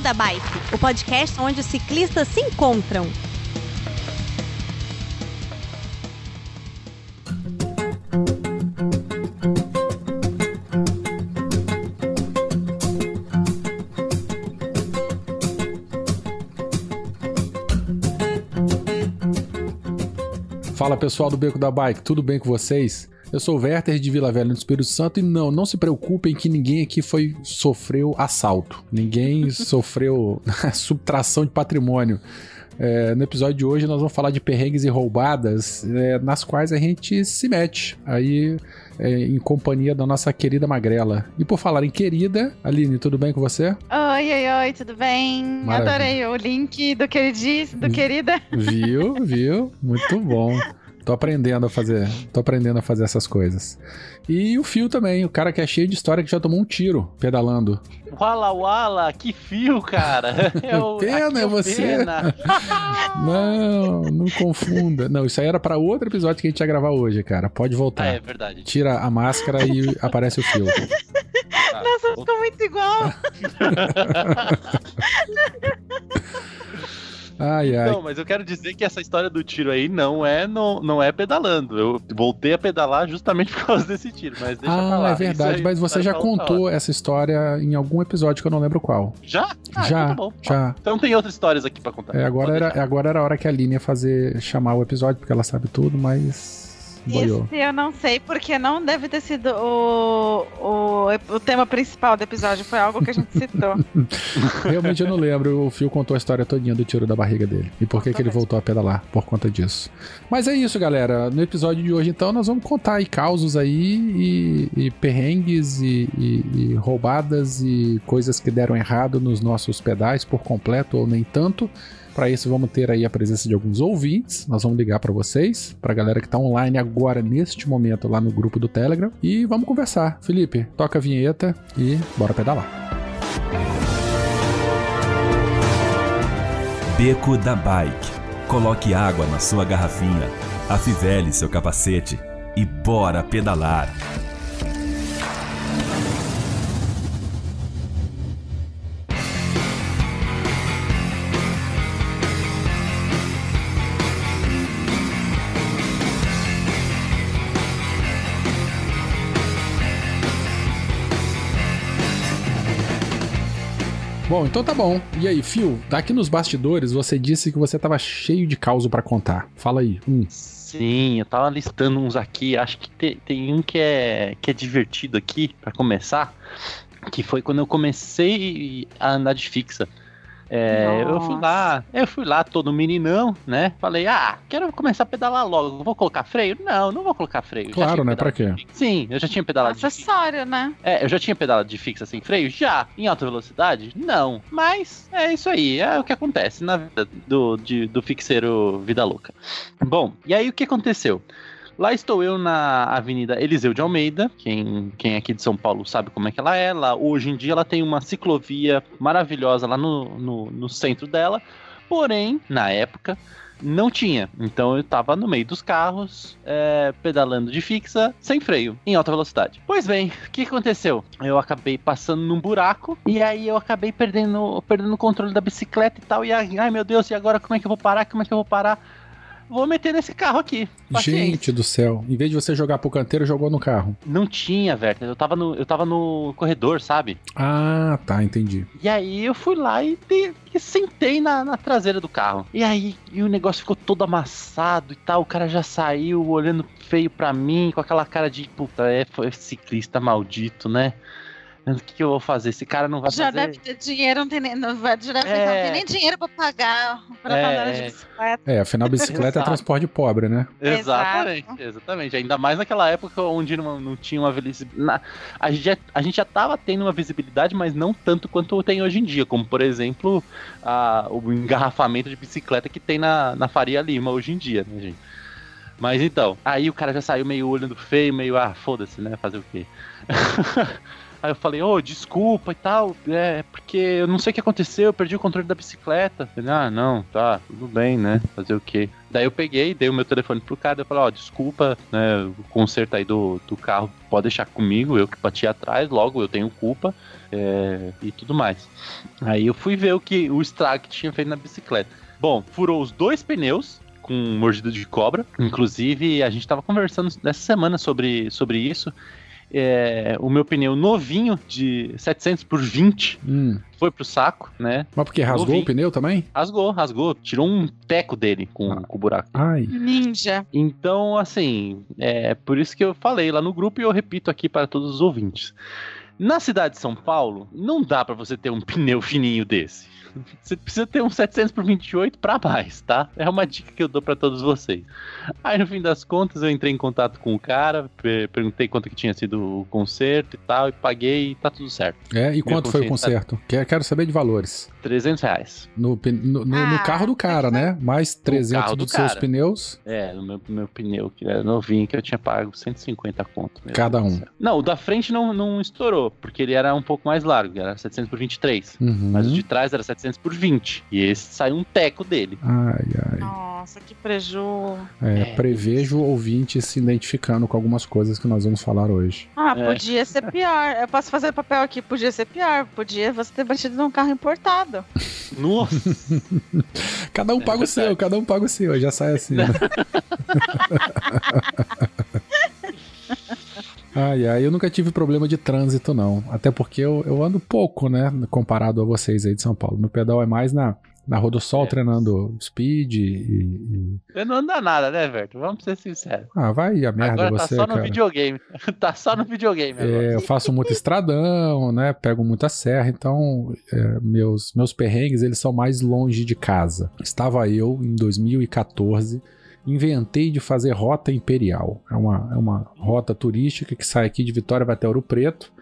Beco da Bike, o podcast onde os ciclistas se encontram. Fala pessoal do Beco da Bike, tudo bem com vocês? Eu sou o Werther de Vila Velha no Espírito Santo e não, não se preocupem que ninguém aqui foi sofreu assalto. Ninguém sofreu subtração de patrimônio. É, no episódio de hoje nós vamos falar de perrengues e roubadas é, nas quais a gente se mete aí é, em companhia da nossa querida Magrela. E por falar em querida, Aline, tudo bem com você? Oi, oi, oi, tudo bem? Maravilha. Adorei o link do que ele disse, do querida. Viu, viu? Muito bom. Tô aprendendo a fazer, tô aprendendo a fazer essas coisas. E o Fio também, o cara que é cheio de história que já tomou um tiro pedalando. Wala Wala, que fio, cara. É o- Pena, é o você. Pena. Não, não confunda. Não, isso aí era pra outro episódio que a gente ia gravar hoje, cara. Pode Ah, voltar. é verdade. Tira a máscara e aparece o Fio. Nossa, ficou muito igual. Ai, ai. Não, mas eu quero dizer que essa história do tiro aí não é, não, não é pedalando. Eu voltei a pedalar justamente por causa desse tiro, mas deixa pra Ah, lá. é verdade, aí mas você já pra contou essa história em algum episódio que eu não lembro qual. Já? Ah, Já, então tá bom. já. Então tem outras histórias aqui pra contar. É, agora, Pode era, deixar. agora era a hora que a Aline ia fazer, chamar o episódio, porque ela sabe tudo, mas. Boiou. Esse eu não sei, porque não deve ter sido o, o, o tema principal do episódio. Foi algo que a gente citou. Realmente eu não lembro. O Fio contou a história todinha do tiro da barriga dele. E por que, que ele voltou a pedalar por conta disso. Mas é isso, galera. No episódio de hoje, então, nós vamos contar aí causos aí e, e perrengues e, e- e roubadas e coisas que deram errado nos nossos pedais por completo ou nem tanto. Para isso, vamos ter aí a presença de alguns ouvintes. Nós vamos ligar para vocês, para a galera que tá online agora, neste momento, lá no grupo do Telegram. E vamos conversar. Felipe, toca a vinheta e bora pedalar. Beco da Bike. Coloque água na sua garrafinha, afivele seu capacete e bora pedalar. Bom, então tá bom. E aí, Phil, aqui nos bastidores você disse que você tava cheio de causa pra contar. Fala aí. Sim, eu tava listando uns aqui. Acho que tem, tem um que é, que é divertido aqui, pra começar. Que foi quando eu comecei a andar de fixa. É, eu fui lá, eu fui lá todo meninão, né? Falei, ah, quero começar a pedalar logo. Vou colocar freio? Não, não vou colocar freio. Claro, né? Pra quê? Sim, eu já tinha pedalado de fixa. Acessório, né? É, eu já tinha pedalado de fixa sem freio? Já. Em alta velocidade? Não. Mas é isso aí, é o que acontece na vida do, de- do fixeiro Vida Louca. Bom, e aí o que aconteceu? Lá estou eu na Avenida Eliseu de Almeida. Quem, quem é aqui de São Paulo sabe como é que ela é. Lá, hoje em dia ela tem uma ciclovia maravilhosa lá no, no, no centro dela. Porém, na época, não tinha. Então eu tava no meio dos carros, é, pedalando de fixa, sem freio, em alta velocidade. Pois bem, o que aconteceu? Eu acabei passando num buraco e aí eu acabei perdendo, perdendo o controle da bicicleta e tal. E ai, ai, meu Deus, e agora como é que eu vou parar? Como é que eu vou parar? Vou meter nesse carro aqui. Paciência. Gente do céu. Em vez de você jogar pro canteiro, jogou no carro. Não tinha, Werther. Eu tava no, eu tava no corredor, sabe? Ah, tá, entendi. E aí eu fui lá e, dei- e sentei na, na traseira do carro. E aí e o negócio ficou todo amassado e tal. O cara já saiu olhando feio pra mim, com aquela cara de puta, é foi ciclista maldito, né? O que, que eu vou fazer? Esse cara não vai Já fazer. deve ter dinheiro, não tem nem, não vai, já deve ter, É. não tem nem dinheiro pra pagar pra É, andar de é. bicicleta. É, afinal, bicicleta é transporte pobre, né? Exatamente, exatamente. Ainda mais naquela época onde não, não tinha uma visibilidade. A, gente já- a gente já tava tendo uma visibilidade, mas não tanto quanto tem hoje em dia. Como, por exemplo, a- o engarrafamento de bicicleta que tem na, na Faria Lima hoje em dia, né, gente? Mas então, aí o cara já saiu meio olhando feio, meio, ah, foda-se, né? Fazer o quê? Aí eu falei, ô, desculpa e tal, é, porque eu não sei o que aconteceu, eu perdi o controle da bicicleta. Ele, ah, não, tá, tudo bem, né? Fazer o quê? Daí eu peguei, dei o meu telefone pro cara, eu falei, ó, desculpa, né, o conserto aí do, do carro pode deixar comigo, eu que bati atrás, logo eu tenho culpa, é, e tudo mais. Aí eu fui ver o que o estrago que tinha feito na bicicleta. Bom, furou os dois pneus, com mordida de cobra. Inclusive, a gente estava conversando nessa semana sobre, sobre isso. É, o meu pneu novinho de 700 por 20 Hum. foi pro saco, né? Mas porque rasgou Novinho. o pneu também? Rasgou, rasgou, tirou um teco dele com, Ah. com o buraco. Ai. Ninja. Então, assim, é por isso que eu falei lá no grupo e eu repito aqui para todos os ouvintes. Na cidade de São Paulo, não dá para você ter um pneu fininho desse. Você precisa ter um 700 por 28 para mais, tá? É uma dica que eu dou para todos vocês. Aí no fim das contas eu entrei em contato com o cara, per- perguntei quanto que tinha sido o conserto e tal, e paguei e tá tudo certo. É, e quanto foi o consciência conserto? Quero, quero saber de valores. 300 reais. No, no, no- no Ah, carro do cara, né? Mais 300 carro do dos seus cara. pneus. É, no meu, meu pneu, que era novinho, que eu tinha pago 150 conto. meu Cada um. Não, o da frente não, não estourou, porque ele era um pouco mais largo, era 700 por 23. Uhum. Mas o de trás era 700 por 20. E esse saiu um teco dele. Ai, ai. Nossa, que preju. É, É. prevejo o ouvinte se identificando com algumas coisas que nós vamos falar hoje. Ah, É. podia ser pior. Eu posso fazer papel aqui, podia ser pior. Podia você ter batido num carro importado. Nossa! Cada um É paga o seu, verdade. cada um paga o seu, já sai assim. né? Ai, ai, eu nunca tive problema de trânsito, não. Até porque eu, eu ando pouco, né? Comparado a vocês aí de São Paulo. Meu pedal é mais na, na Rodossol, É. treinando speed e, e- Você não anda nada, né, Verto? Vamos ser sinceros. Ah, vai a merda agora tá você, só no cara. videogame. tá só no videogame agora. É, eu faço muito estradão, né? Pego muita serra, então é, meus, meus perrengues eles são mais longe de casa. Estava eu em 2014, inventei de fazer rota imperial. É uma, é uma rota turística que sai aqui de Vitória vai até Ouro Preto.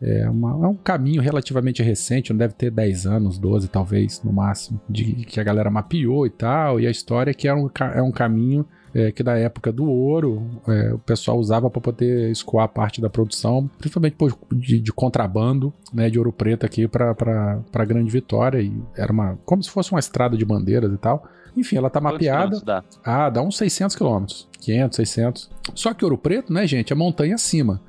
É, uma- é um caminho relativamente recente, não deve ter 10 anos, 12 talvez, no máximo, de que a galera mapeou e tal. E a história é que é um, é um caminho é, que da época do ouro é, o pessoal usava para poder escoar parte da produção, principalmente por- de, de contrabando né, de ouro preto aqui para Grande Vitória. E era uma como se fosse uma estrada de bandeiras e tal. Enfim, ela tá Quantos mapeada. dá? Ah, dá uns 600 quilômetros. 500, 600. Só que Ouro Preto, né, gente, é montanha acima.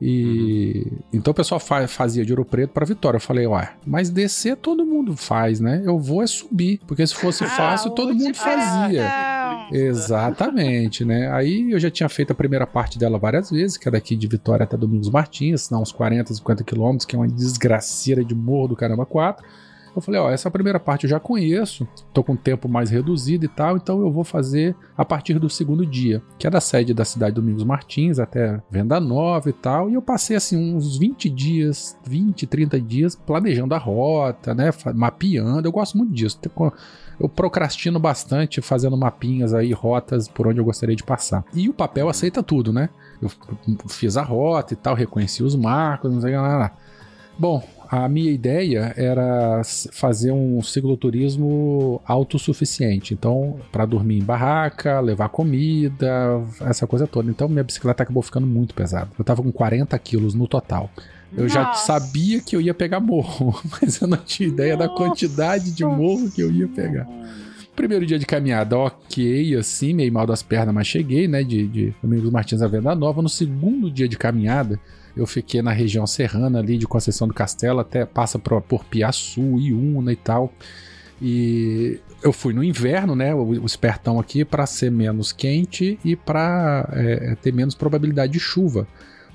E então o pessoal fa- fazia de Ouro Preto para Vitória. Eu falei, ué, mas descer todo mundo faz, né? Eu vou é subir, porque se fosse Ah, fácil todo mundo fazia. Não. Exatamente, né? Aí eu já tinha feito a primeira parte dela várias vezes, que é daqui de Vitória até Domingos Martins, dá uns 40, 50 quilômetros, que é uma desgraceira de morro do caramba 4. Eu falei, ó, essa primeira parte eu já conheço, tô com tempo mais reduzido e tal, então eu vou fazer a partir do segundo dia, que é da sede da cidade de Domingos Martins até Venda Nova e tal, e eu passei assim uns 20 dias, 20, 30 dias planejando a rota, né, mapeando, eu gosto muito disso. Eu procrastino bastante fazendo mapinhas aí, rotas por onde eu gostaria de passar. E o papel aceita tudo, né? Eu fiz a rota e tal, reconheci os marcos, não sei o que lá. Bom, a minha ideia era fazer um cicloturismo autossuficiente. Então, para dormir em barraca, levar comida, essa coisa toda. Então, minha bicicleta acabou ficando muito pesada. Eu tava com 40 quilos no total. Eu já Nossa. sabia que eu ia pegar morro, mas eu não tinha ideia da quantidade de morro que eu ia pegar. Primeiro dia de caminhada, ok, assim, meio mal das pernas, mas cheguei, né, de, de Domingos Martins à Venda Nova. No segundo dia de caminhada, eu fiquei na região serrana ali de Conceição do Castelo, até passa por, por Piaçu, Iuna e tal. E eu fui no inverno, né, o, o espertão aqui, para ser menos quente e para ter menos probabilidade de chuva.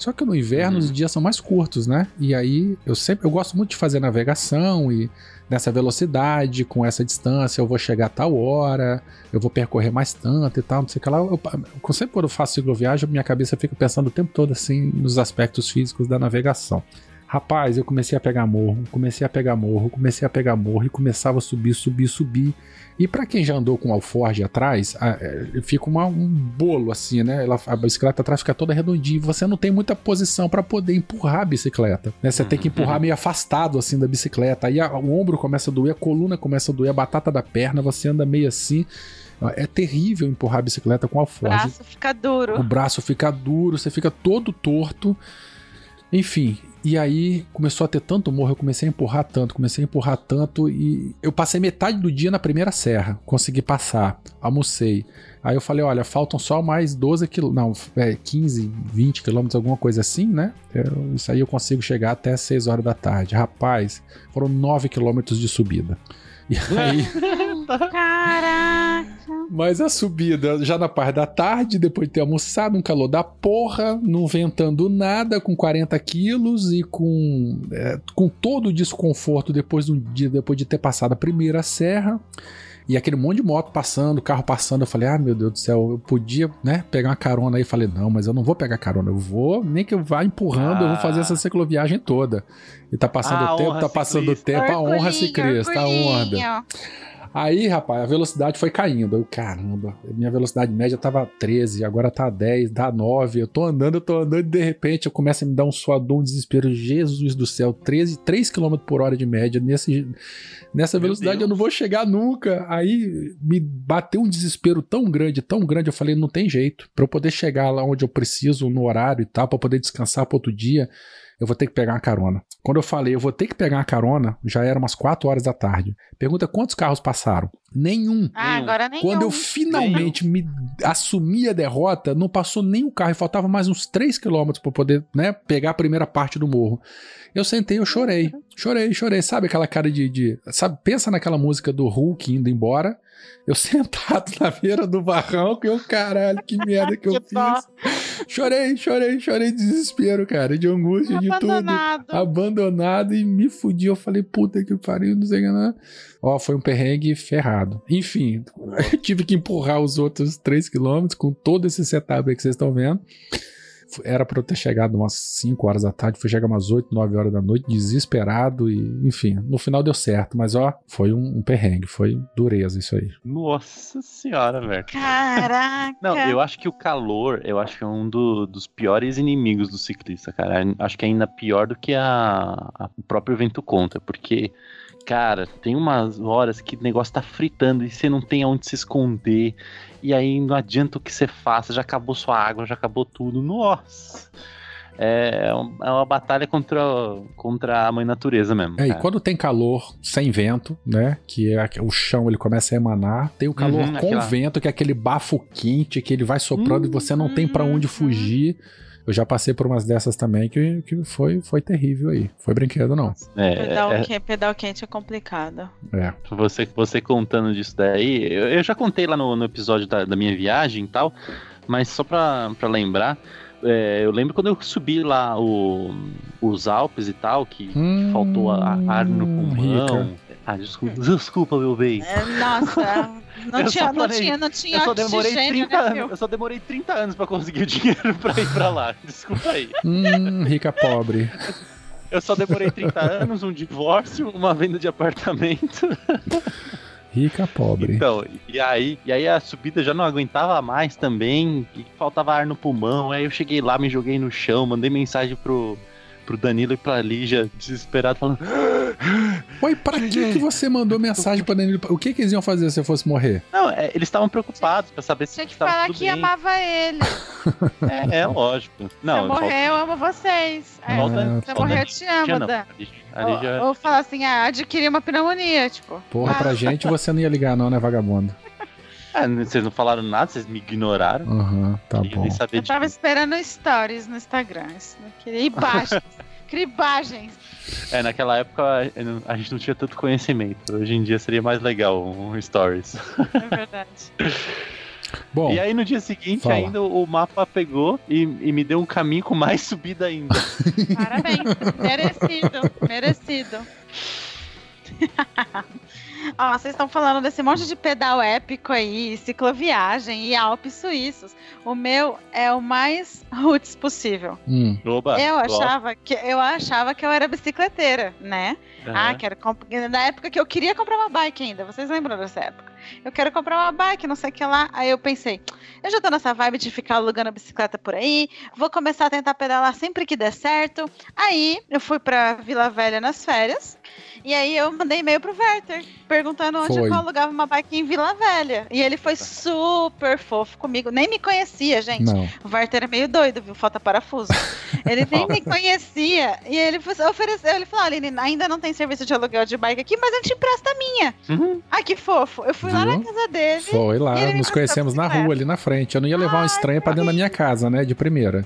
Só que no inverno Uhum. os dias são mais curtos, né? E aí eu sempre eu gosto muito de fazer navegação e nessa velocidade, com essa distância, eu vou chegar a tal hora, eu vou percorrer mais tanto e tal, não sei o que lá. Eu, eu- sempre quando eu faço cicloviagem, minha cabeça fica pensando o tempo todo assim nos aspectos físicos da navegação. Rapaz, eu comecei a pegar morro, comecei a pegar morro, comecei a pegar morro e começava a subir, subir, subir. E pra quem já andou com o alforge atrás, a- é, fica uma- um bolo assim, né? Ela- a bicicleta atrás fica toda redondinha você não tem muita posição pra poder empurrar a bicicleta. Né? Você tem que empurrar meio afastado assim da bicicleta. Aí a- o ombro começa a doer, a coluna começa a doer, a batata da perna, você anda meio assim. É terrível empurrar a bicicleta com O alforge. braço fica O duro. braço fica duro, você fica todo torto. Enfim, E aí começou a ter tanto morro, eu comecei a empurrar tanto, comecei a empurrar tanto e eu passei metade do dia na primeira serra, consegui passar, almocei. Aí eu falei, olha, faltam só mais 12 quilômetros, não, é, 15, 20 quilômetros, alguma coisa assim, né? Eu, isso aí eu consigo chegar até 6 horas da tarde. Rapaz, foram 9 quilômetros de subida. E aí... Caraca! Mas a subida já na parte da tarde, depois de ter almoçado, um calor da porra, não ventando nada, com 40 quilos e com, é, com todo o desconforto depois, do dia, depois de ter passado a primeira serra. E aquele monte de moto passando, carro passando, eu falei, ah, meu Deus do céu, eu podia, né, pegar uma carona aí. Falei, não, mas eu não vou pegar carona, eu vou, nem que eu vá empurrando, ah. eu vou fazer essa cicloviagem toda. E tá passando Ah, o tempo, tá passando o tempo, a honra Orgulhinho, ciclista, a honra. Aí, rapaz, a velocidade foi caindo. Eu, caramba, minha velocidade média tava 13, agora tá 10, dá 9. Eu tô andando, eu tô andando e de repente eu começo a me dar um suador, um desespero. Jesus do céu, 13, 3 km por hora de média. Nesse, nessa Meu velocidade Deus. eu não vou chegar nunca. Aí me bateu um desespero tão grande, tão grande. Eu falei, não tem jeito. Pra eu poder chegar lá onde eu preciso, no horário e tal, pra poder descansar pro outro dia, eu vou ter que pegar uma carona. Quando eu falei, eu vou ter que pegar uma carona, já era umas 4 horas da tarde. Pergunta quantos carros passaram? Nenhum. Ah, Nenhum. agora nem Quando eu finalmente me assumi a derrota, não passou nem o carro e faltava mais uns 3 quilômetros para poder né, pegar a primeira parte do morro. Eu sentei, eu chorei. Chorei, chorei. Sabe aquela cara de. de- sabe, pensa naquela música do Hulk indo embora. Eu sentado na beira do barranco e eu, caralho, que merda que eu Que dó. fiz. Chorei, chorei, chorei de desespero, cara, de angústia, de tudo Abandonado. e me fudi. Eu falei, puta que pariu, não sei o que não. Ó, foi um perrengue ferrado. Enfim, eu tive que empurrar os outros 3 km com todo esse setup aí que vocês estão vendo. Era pra eu ter chegado umas 5 horas da tarde, fui chegar umas 8, 9 horas da noite, desesperado e, enfim, no final deu certo, mas ó, foi um, um perrengue, foi dureza isso aí. Nossa senhora, velho. Caraca. Não, eu acho que o calor, eu acho que é um do- dos piores inimigos do ciclista, cara. Acho que é ainda pior do que a, a- o próprio vento contra, porque, cara, tem umas horas que o negócio tá fritando e você não tem aonde se esconder. E aí não adianta o que você faça, já acabou sua água, já acabou tudo. Nossa! É, um- é uma batalha contra, contra a mãe natureza mesmo. É, e quando tem calor sem vento, né? Que é, o chão ele começa a emanar, tem o calor Uhum, com aquela- vento, que é aquele bafo quente que ele vai soprando e você não tem pra Uhum. onde fugir. Eu já passei por umas dessas também que, que foi, foi terrível aí. Foi brinquedo, não. É, Pedal, é- que- pedal quente é complicado. É. Você, você contando disso daí, eu, eu já contei lá no, no episódio da, da minha viagem e tal, mas só pra, pra lembrar, é, eu lembro quando eu subi lá o- os Alpes e tal, que, que faltou a, a ar no Hum, pulmão. rica. Ah, desculpa, desculpa, meu bem. É, nossa, não tinha, não tinha, não tinha Eu só demorei oxigênio, 30 né? Eu só demorei 30 anos pra conseguir o dinheiro pra ir pra lá. Desculpa aí. Hum, rica pobre. Eu só demorei 30 anos, um divórcio, uma venda de apartamento. Rica pobre. Então, e aí, e aí a subida já não aguentava mais também, e faltava ar no pulmão. Aí eu cheguei lá, me joguei no chão, mandei mensagem pro, pro Danilo e pra Lígia, desesperado, falando: Oi, pra que, que você mandou mensagem pra Danilo? O que, que eles iam fazer se eu fosse morrer? Não, é, eles estavam preocupados pra saber se Tinha que tava falar tudo que bem. amava ele. É, é lógico. Não, Se eu morrer, eu amo vocês. É, se eu morrer, eu te amo. Dan. Ou, ou falar assim, ah, adquiri uma pneumonia, tipo. Porra, pra gente você não ia ligar, não, né, vagabundo? Ah, vocês não falaram nada, vocês me ignoraram. Aham, tá Queria bom. nem saber Eu de tava esperando stories no Instagram. Não queria imagens. Cribagens. É, naquela época a- a gente não tinha tanto conhecimento. Hoje em dia seria mais legal um stories. É verdade. Bom, E aí no dia seguinte fala. ainda o mapa pegou e, e me deu um caminho com mais subida ainda. Parabéns. merecido. Merecido. Ó, vocês estão falando desse monte de pedal épico aí, cicloviagem e Alpes suíços. O meu é o mais roots possível. hum, Oba, eu achava que eu achava que eu era bicicleteira, né? Ah, Aham. quero comp... na época que eu queria comprar uma bike ainda. Vocês lembram dessa época? eu quero comprar uma bike, não sei o que lá. Aí eu pensei, eu já tô nessa vibe de ficar alugando bicicleta por aí, vou começar a tentar pedalar sempre que der certo. Aí eu fui pra Vila Velha nas férias. E aí eu mandei e-mail pro Werther, perguntando onde Foi. eu alugava uma bike em Vila Velha. E ele foi super fofo comigo, nem me conhecia, gente. Não. O Werther é meio doido, viu? Falta parafuso. Ele nem me conhecia. E ele ofereceu, ele falou: Aline, ainda não tem serviço de aluguel de bike aqui, mas a gente empresta a minha. Uhum. Ai, que fofo. Eu fui lá na Viu? casa dele. Foi lá, nos conhecemos na rua, ali na frente. Eu não ia levar um estranho pra dentro da minha casa, né? De primeira.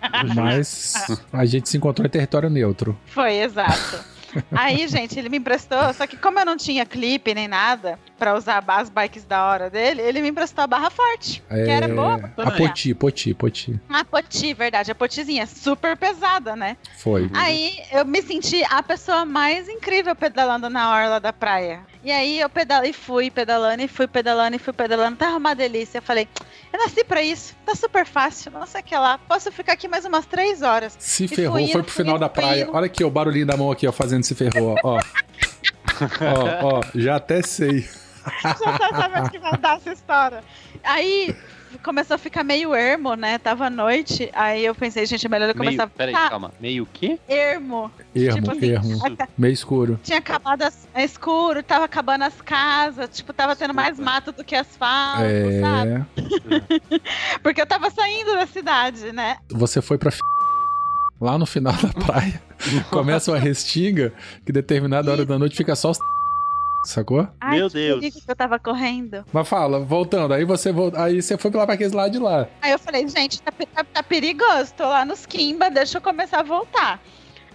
Mas a gente se encontrou em território neutro. Foi, exato. Aí, gente, ele me emprestou, só que como eu não tinha clipe nem nada pra usar as bikes da hora dele, ele me emprestou a barra forte, que era boa. É, A pedalar. Poti, Poti, Poti. A Poti, verdade, a Potizinha, super pesada, né? Foi. Aí eu me senti a pessoa mais incrível pedalando na orla da praia. E aí eu pedalei, fui pedalando e fui pedalando e fui pedalando. Tava uma delícia. Eu falei, eu nasci pra isso, tá super fácil, não sei o que lá. Posso ficar aqui mais umas três horas. Se E ferrou, foi pro final indo, da praia. indo. Olha aqui, o barulhinho da mão aqui, ó, fazendo se ferrou, ó. ó, ó, já até sei. Já tá sabendo que vai dar essa história. Aí começou a ficar meio ermo, né? Tava noite. Aí eu pensei, gente, é melhor eu Meio, começar a peraí, calma. Meio o quê? ermo. Ermo, Tipo assim, ermo. a- Meio escuro. Tinha acabado as, é escuro, tava acabando as casas, tipo, tava tendo mais mato do que asfalto, sabe? É. Porque eu tava saindo da cidade, né? Você foi pra. f- Lá no final da praia, começa uma restinga que determinada hora da noite fica só os. Sacou? Ai, Meu Deus. que eu tava correndo. Mas fala, voltando, aí você aí você foi lá pra aquele lado de lá. Aí eu falei, gente, tá, tá- tá perigoso, tô lá nos Kimba, deixa eu começar a voltar.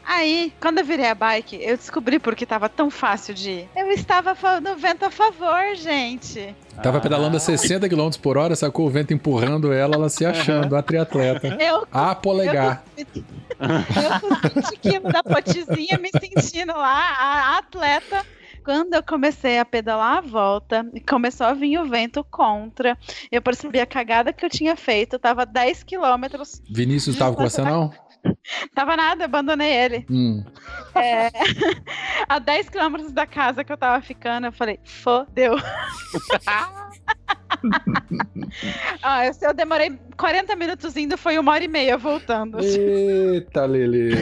Aí, quando eu virei a bike, eu descobri por que tava tão fácil de ir. Eu estava no vento a favor, gente. Tava Ah, pedalando a 60 km por hora, sacou o vento empurrando ela, ela se achando, a triatleta. Eu A polegar. Eu com 20 quilos da potezinha me sentindo lá, a atleta. Quando eu comecei a pedalar a volta, e começou a vir o vento contra, eu percebi a cagada que eu tinha feito. Eu tava 10 quilômetros, Vinícius tava com você, não? tava nada, abandonei ele. Hum. É, a 10 quilômetros da casa que eu tava ficando, eu falei, fodeu. ah, eu, eu demorei 40 minutos indo, foi uma hora e meia voltando. Eita, Lele.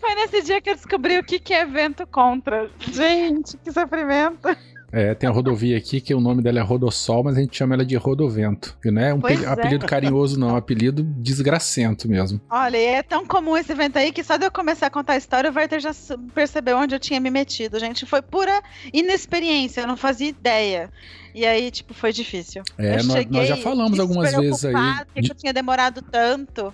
Foi nesse dia que eu descobri o que, que é vento contra. Gente, que sofrimento. É, tem a rodovia aqui que o nome dela é Rodossol, mas a gente chama ela de Rodovento. Que não é um é. apelido carinhoso, não, é um apelido desgracento mesmo. Olha, e é tão comum esse evento aí que só de eu começar a contar a história, o Werther já percebeu onde eu tinha me metido. Gente, foi pura inexperiência, eu não fazia ideia. E aí, tipo, foi difícil. É, nós, cheguei nós já falamos algumas vezes aí. Por que de- que eu tinha demorado tanto?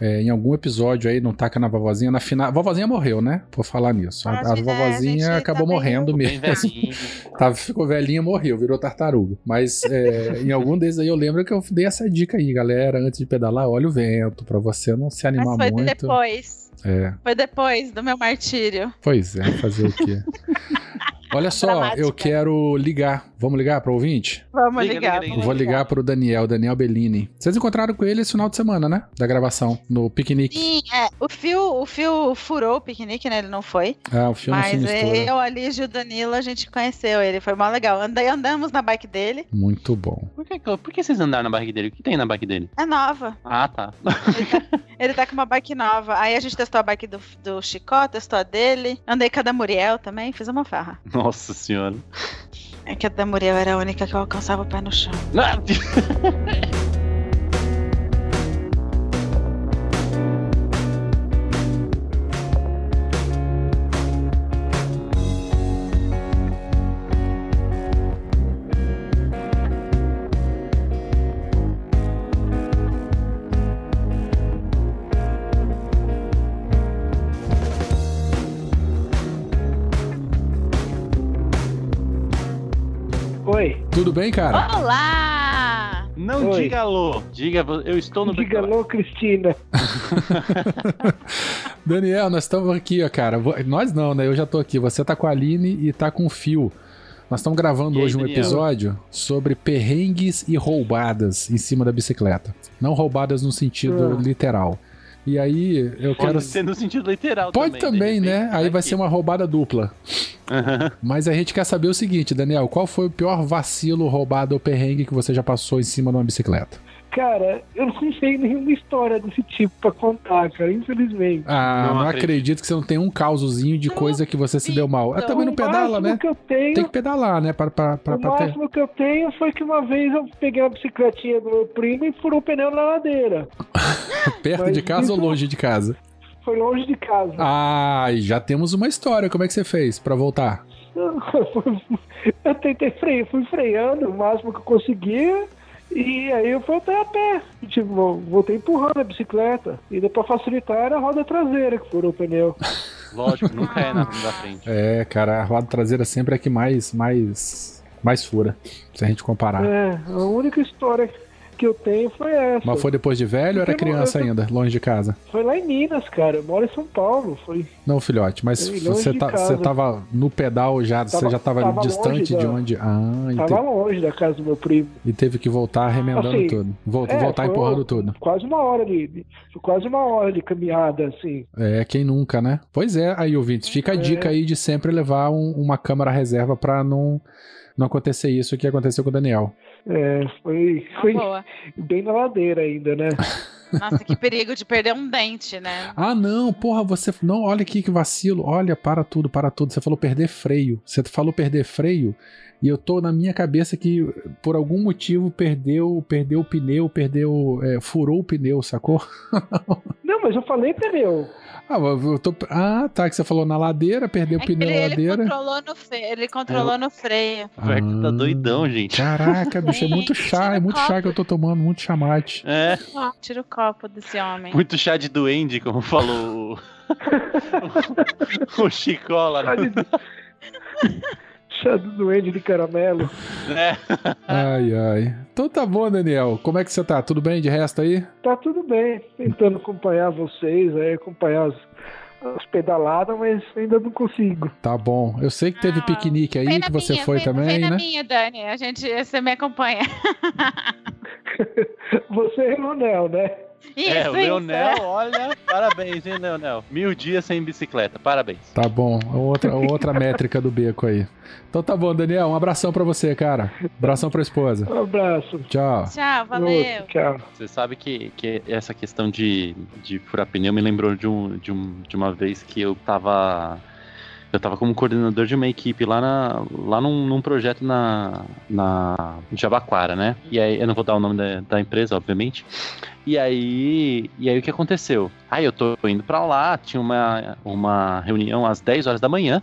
É, em algum episódio aí, não taca na vovozinha, na final. A vovozinha morreu, né? Por falar nisso. A, Ah, a gente, é, a vovozinha acabou tá morrendo Bem mesmo. Tá, ficou velhinha, morreu, virou tartaruga. Mas é, em algum desses aí eu lembro que eu dei essa dica aí, galera, antes de pedalar, olha o vento, pra você não se Mas animar foi muito. depois. É, Foi depois do meu martírio. pois é, fazer o quê? Olha só, Dramática. eu quero ligar. Vamos ligar para ouvinte? Vamos Liga, ligar. liga, liga. Vou ligar pro Daniel, Daniel Bellini. Vocês encontraram com ele esse final de semana, né? Da gravação, no piquenique. Sim, é. O fio, o fio furou o piquenique, né? Ele não foi. Ah, o filme Mas sinistrou. né? eu, a Lígia e o Danilo, a gente conheceu ele. Foi mó legal. Andei, andamos na bike dele. Muito bom. Por que, por que vocês andaram na barriga dele? O que tem na bike dele? É nova. Ah, tá. Ele tá, ele tá com uma bike nova. Aí a gente testou a bike do, do Chicó, testou a dele. Andei com a da Muriel também, fiz uma farra. Nossa senhora. É que a da Muriel era a única que eu alcançava o pé no chão. Tudo bem, cara? Olá! Não Oi. diga alô. Diga, eu estou no diga alô, Cristina. Daniel, nós estamos aqui, ó, cara. Nós não, né? Eu já tô aqui. Você tá com a Aline e tá com o Fio. Nós estamos gravando E aí, hoje um Daniel? episódio sobre perrengues e roubadas em cima da bicicleta. Não roubadas no sentido Ah. literal. E aí eu Pode quero. ser no sentido literal Pode também, de né? Aí vai aqui. ser uma roubada dupla. Aham. Mas a gente quer saber o seguinte, Daniel, qual foi o pior vacilo, roubado ou perrengue que você já passou em cima de uma bicicleta? Cara, eu não sei nenhuma história desse tipo pra contar, cara, infelizmente. Ah, Não não, acredito. acredito. que você não tem um causozinho de coisa que você se deu mal. Eu também não pedala, né? que eu tenho, Tem que pedalar, né? Pra, pra, pra, o pra ter... máximo que eu tenho foi que uma vez eu peguei uma bicicletinha do meu primo e furou o pneu na ladeira. Perto mas de casa ou isso- longe de casa? Foi longe de casa. Ah, e já temos uma história. Como é que você fez pra voltar? eu tentei freio, fui freando o máximo que eu conseguia. E aí eu voltei a pé. Tipo, voltei empurrando a bicicleta. E depois pra facilitar era a roda traseira que furou o pneu. Lógico, nunca é na da frente. É, cara, a roda traseira sempre é a que mais, mais, mais fura, se a gente comparar. É, a única história que eu tenho foi essa. Mas foi depois de velho ou era criança eu- ainda, longe de casa? Foi lá em Minas, cara. Eu moro em São Paulo. Foi. Não, filhote, mas você, tá, você tava no pedal já, você Tava- já tava, tava distante longe de da- onde. Ah, Tava te- longe da casa do meu primo. e teve que voltar remendando Assim, tudo. Vol- é, voltar empurrando tudo. Quase uma hora de. quase uma hora de caminhada, assim. É, quem nunca, né? Pois é, aí, ouvintes, fica a É. dica aí de sempre levar um- uma câmera reserva pra não, não acontecer isso que aconteceu com o Daniel. É, foi, Uma foi boa. bem na ladeira ainda, né? Nossa, que perigo de perder um dente, né? Ah, não, porra, você. Não, olha aqui que vacilo. Olha, para tudo, para tudo. Você falou perder freio. Você falou perder freio. E eu tô na minha cabeça que, por algum motivo, perdeu, perdeu o pneu, perdeu. é, furou o pneu, sacou? Não, mas eu falei pneu. Ah, eu tô- ah, tá. Que você falou na ladeira, perdeu o É que pneu ele, na ele ladeira. controlou no fe... ele controlou no freio. O Vector tá Ah. doidão, gente. Caraca, bicho, é muito chá, é muito o chá que eu tô tomando, muito chamate. É, tira o copo desse homem. muito chá de duende, como falou o, o Chicola. Chá do duende de caramelo. É. Ai, ai. Então tá bom, Daniel. Como é que você tá? Tudo bem de resto aí? Tá tudo bem. Tentando acompanhar vocês, aí, acompanhar as, as pedaladas, mas ainda não consigo. Tá bom. Eu sei que teve Ah, piquenique aí que você minha, foi vem- também, vem na né? minha, Dani. A gente, você me acompanha. Você é Leonel, né? Isso, é, o isso. Leonel, olha, parabéns, hein, Leonel? Mil dias sem bicicleta, parabéns. Tá bom. Outra, outra métrica do beco aí. Então tá bom, Daniel. Um abração pra você, cara. Abração pra esposa. Um abraço. Tchau. Tchau, valeu. Tchau. Você sabe que, que essa questão de, de furar pneu me lembrou de, um, de, um, de uma vez que eu tava. Eu tava como coordenador de uma equipe lá, na, lá num, num projeto na, na Jabaquara, né? E aí, eu não vou dar o nome da, da empresa, obviamente. E aí, e aí o que aconteceu? Aí eu tô indo pra lá, tinha uma, uma reunião às 10 horas da manhã.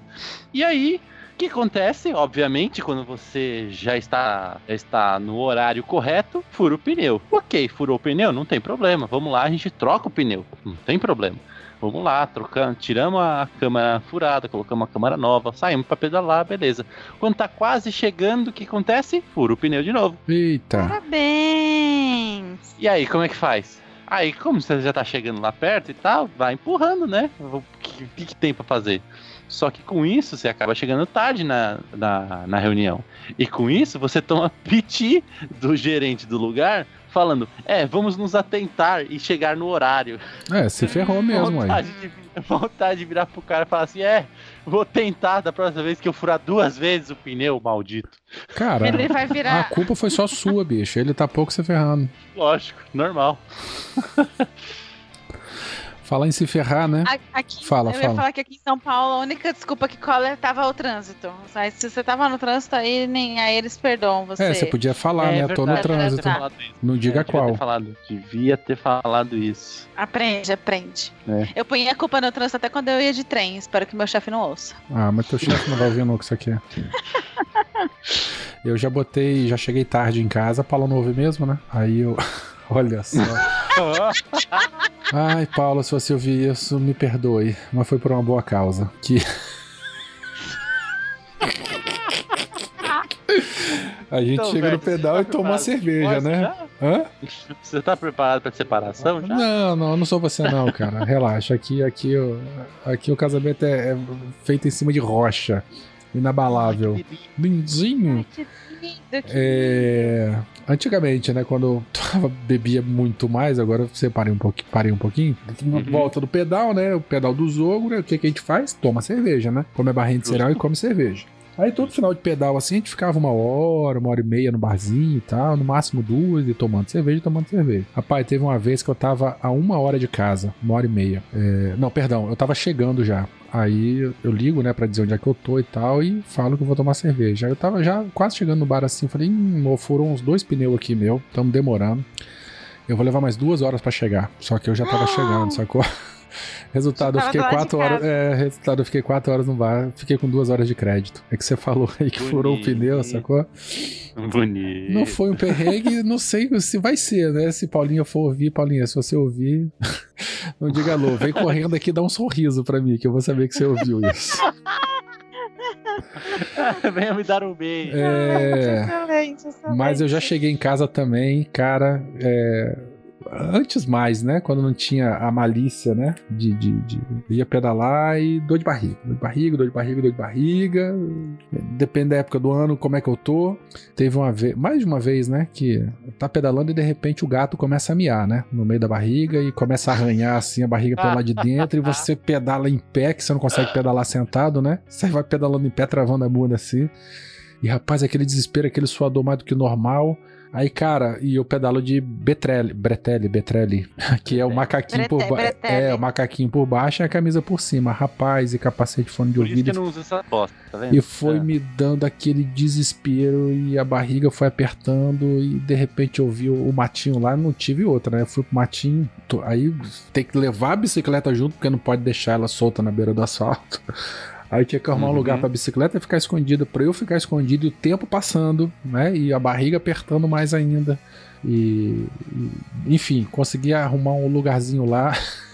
E aí, o que acontece? Obviamente, quando você já está, já está no horário correto, fura o pneu. Ok, furou o pneu, não tem problema. Vamos lá, a gente troca o pneu. Não tem problema. Vamos lá, trocando, tiramos a câmera furada, colocamos uma câmera nova, saímos pra pedalar, beleza. Quando tá quase chegando, o que acontece? Fura o pneu de novo. Eita. Parabéns. E aí, como é que faz? Aí, como você já tá chegando lá perto e tal, vai empurrando, né? O que, que, que tem pra fazer? Só que com isso você acaba chegando tarde na, na, na reunião. E com isso você toma piti do gerente do lugar, falando: É, vamos nos atentar e chegar no horário. É, se ferrou mesmo aí. vontade, de, vontade de virar pro cara e falar assim: É, vou tentar da próxima vez que eu furar duas vezes o pneu, maldito. Cara, Ele vai a virar. culpa foi só sua, bicho. Ele tá pouco se ferrando. Lógico, normal. Falar em se ferrar, né? Aqui, Fala, eu fala. ia falar que aqui em São Paulo a única desculpa que cola tava o trânsito. Mas se você tava no trânsito aí, nem aí eles perdoam você. É, você podia falar, É né? Tô no verdade, trânsito. devia. Não diga É, devia qual. Ter falado, devia ter falado isso. Aprende, aprende. É. Eu punha a culpa no trânsito até quando eu ia de trem. Espero que meu chefe não ouça. Ah, mas teu chefe não vai ouvir que isso aqui é. Eu já botei, já cheguei tarde em casa, Paulo não ouve mesmo, né? Aí eu. Olha só. Ai, Paulo, se você ouvir isso, me perdoe. Mas foi por uma boa causa. Que. A gente Então, chega no velho, pedal você e tá toma uma cerveja, né? já? Hã? Você tá preparado pra separação já? Não, não, eu não sou você não, cara. Relaxa. Aqui, aqui, o- aqui o casamento é, é feito em cima de rocha. inabalável. Lindinho. Ai, que É, antigamente, né, quando eu bebia muito mais, agora eu separei um pouquinho, parei um pouquinho. Na Uhum. volta do pedal, né, o pedal do Zogo, né, o que, que a gente faz? Toma cerveja, né? Come a barrinha de cereal e come cerveja. Aí todo final de pedal assim, a gente ficava uma hora, uma hora e meia no barzinho e tal, no máximo duas, e tomando cerveja e tomando cerveja. Rapaz, teve uma vez que eu tava a uma hora de casa, uma hora e meia. É, não, perdão, eu tava chegando já. Aí eu ligo, né, pra dizer onde é que eu tô e tal, e falo que eu vou tomar cerveja. Eu tava já quase chegando no bar assim, falei, hum, foram uns dois pneus aqui meu, tamo demorando. Eu vou levar mais duas horas pra chegar. Só que eu já tava chegando, sacou? Resultado, eu fiquei quatro horas. É, resultado, eu fiquei quatro horas no bar, fiquei com duas horas de crédito. É que você falou aí que furou o pneu, Bonito. sacou? Bonito. Não foi um perrengue, não sei se vai ser, né? Se Paulinha for ouvir, Paulinha, se você ouvir, não diga alô. Vem correndo aqui e dá um sorriso pra mim, que eu vou saber que você ouviu isso. Venha me dar um beijo. É. Excelente, excelente. Mas eu já cheguei em casa também, cara. é, Antes mais, né? Quando não tinha a malícia, né? De, de, de- ia pedalar e dor de barriga. Dor de barriga, dor de barriga, dor de barriga. Depende da época do ano, como é que eu tô. Teve uma vez, mais de uma vez, né? Que tá pedalando e de repente o gato começa a miar, né? No meio da barriga e começa a arranhar assim a barriga pelo lado de dentro. E você pedala em pé, que você não consegue pedalar sentado, né? Você vai pedalando em pé, travando a bunda assim. E rapaz, aquele desespero, aquele suador mais do que normal. Aí, cara, e eu pedalo de Betrelli, Bretelli, Betrelli, que é o macaquinho por baixo. É, o macaquinho por baixo e a camisa por cima. Rapaz, e capacete, fone de Por isso ouvido. que eu não uso essa bosta, tá vendo? E foi É. me dando aquele desespero e a barriga foi apertando e de repente eu vi o matinho lá, não tive outra, né? Eu fui pro matinho, tô- aí tem que levar a bicicleta junto porque não pode deixar ela solta na beira do asfalto. Aí tinha que arrumar um Uhum. lugar pra bicicleta ficar escondida, pra eu ficar escondido e o tempo passando, né? E a barriga apertando mais ainda. E, e- enfim, consegui arrumar um lugarzinho lá.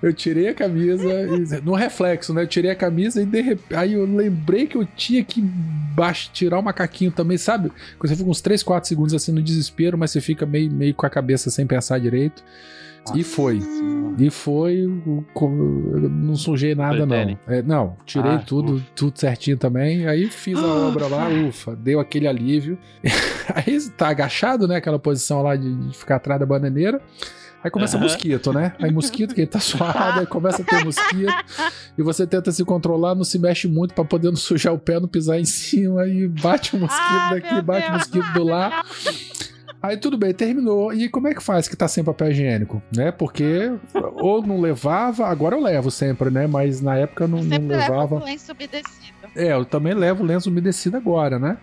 Eu tirei a camisa, e- no reflexo, né? Eu tirei a camisa e de repente. Aí eu lembrei que eu tinha que tirar o macaquinho também, sabe? Você fica uns 3, 4 segundos assim no desespero, mas você fica meio, meio com a cabeça sem pensar direito. E foi. E foi. Não sujei nada, não. É, não, tirei Ah, tudo, tudo certinho também. Aí fiz a obra lá, ufa, deu aquele alívio. Aí tá agachado, né? Aquela posição lá de, de ficar atrás da bananeira. Aí começa Aham. mosquito, né? Aí mosquito, que ele tá suado, aí começa a ter mosquito. E você tenta se controlar, não se mexe muito pra poder não sujar o pé, não pisar em cima. Aí bate o mosquito Ai, daqui, bate o mosquito do lá. Aí tudo bem, terminou. E como é que faz que tá sem papel higiênico? Né? Porque ou não levava, agora eu levo sempre, né? Mas na época eu não, não Sempre leva levava. o lenço umedecido. É, eu também levo lenço umedecido agora, né?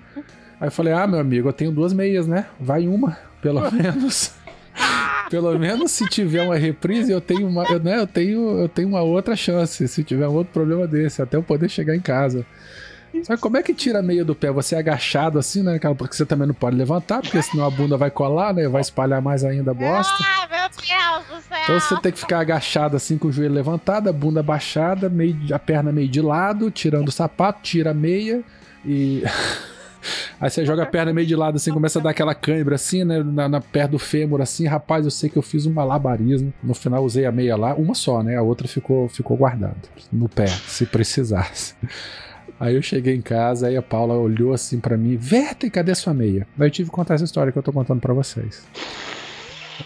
Aí eu falei, ah, meu amigo, eu tenho duas meias, né? Vai uma, pelo menos. Pelo menos se tiver uma reprise, eu tenho uma, eu, né, eu tenho, eu tenho uma outra chance. Se tiver um outro problema desse, até eu poder chegar em casa. Que como é que tira a meia do pé? Você é agachado assim, né? Porque você também não pode levantar, porque senão a bunda vai colar, né? Vai espalhar mais ainda a bosta. Ah, meu Deus do céu! Então você tem que ficar agachado assim com o joelho levantado, a bunda baixada, meio, a perna meio de lado, tirando o sapato, tira a meia e. Aí você joga a perna meio de lado assim, começa a dar aquela cãibra assim, né? Na, na perna do fêmur, assim, rapaz, eu sei que eu fiz um malabarismo. No final usei a meia lá, uma só, né? A outra ficou, ficou guardada no pé, se precisasse. Aí eu cheguei em casa, aí a Paula olhou assim pra mim, Verta, cadê sua meia? Aí eu tive que contar essa história que eu tô contando pra vocês.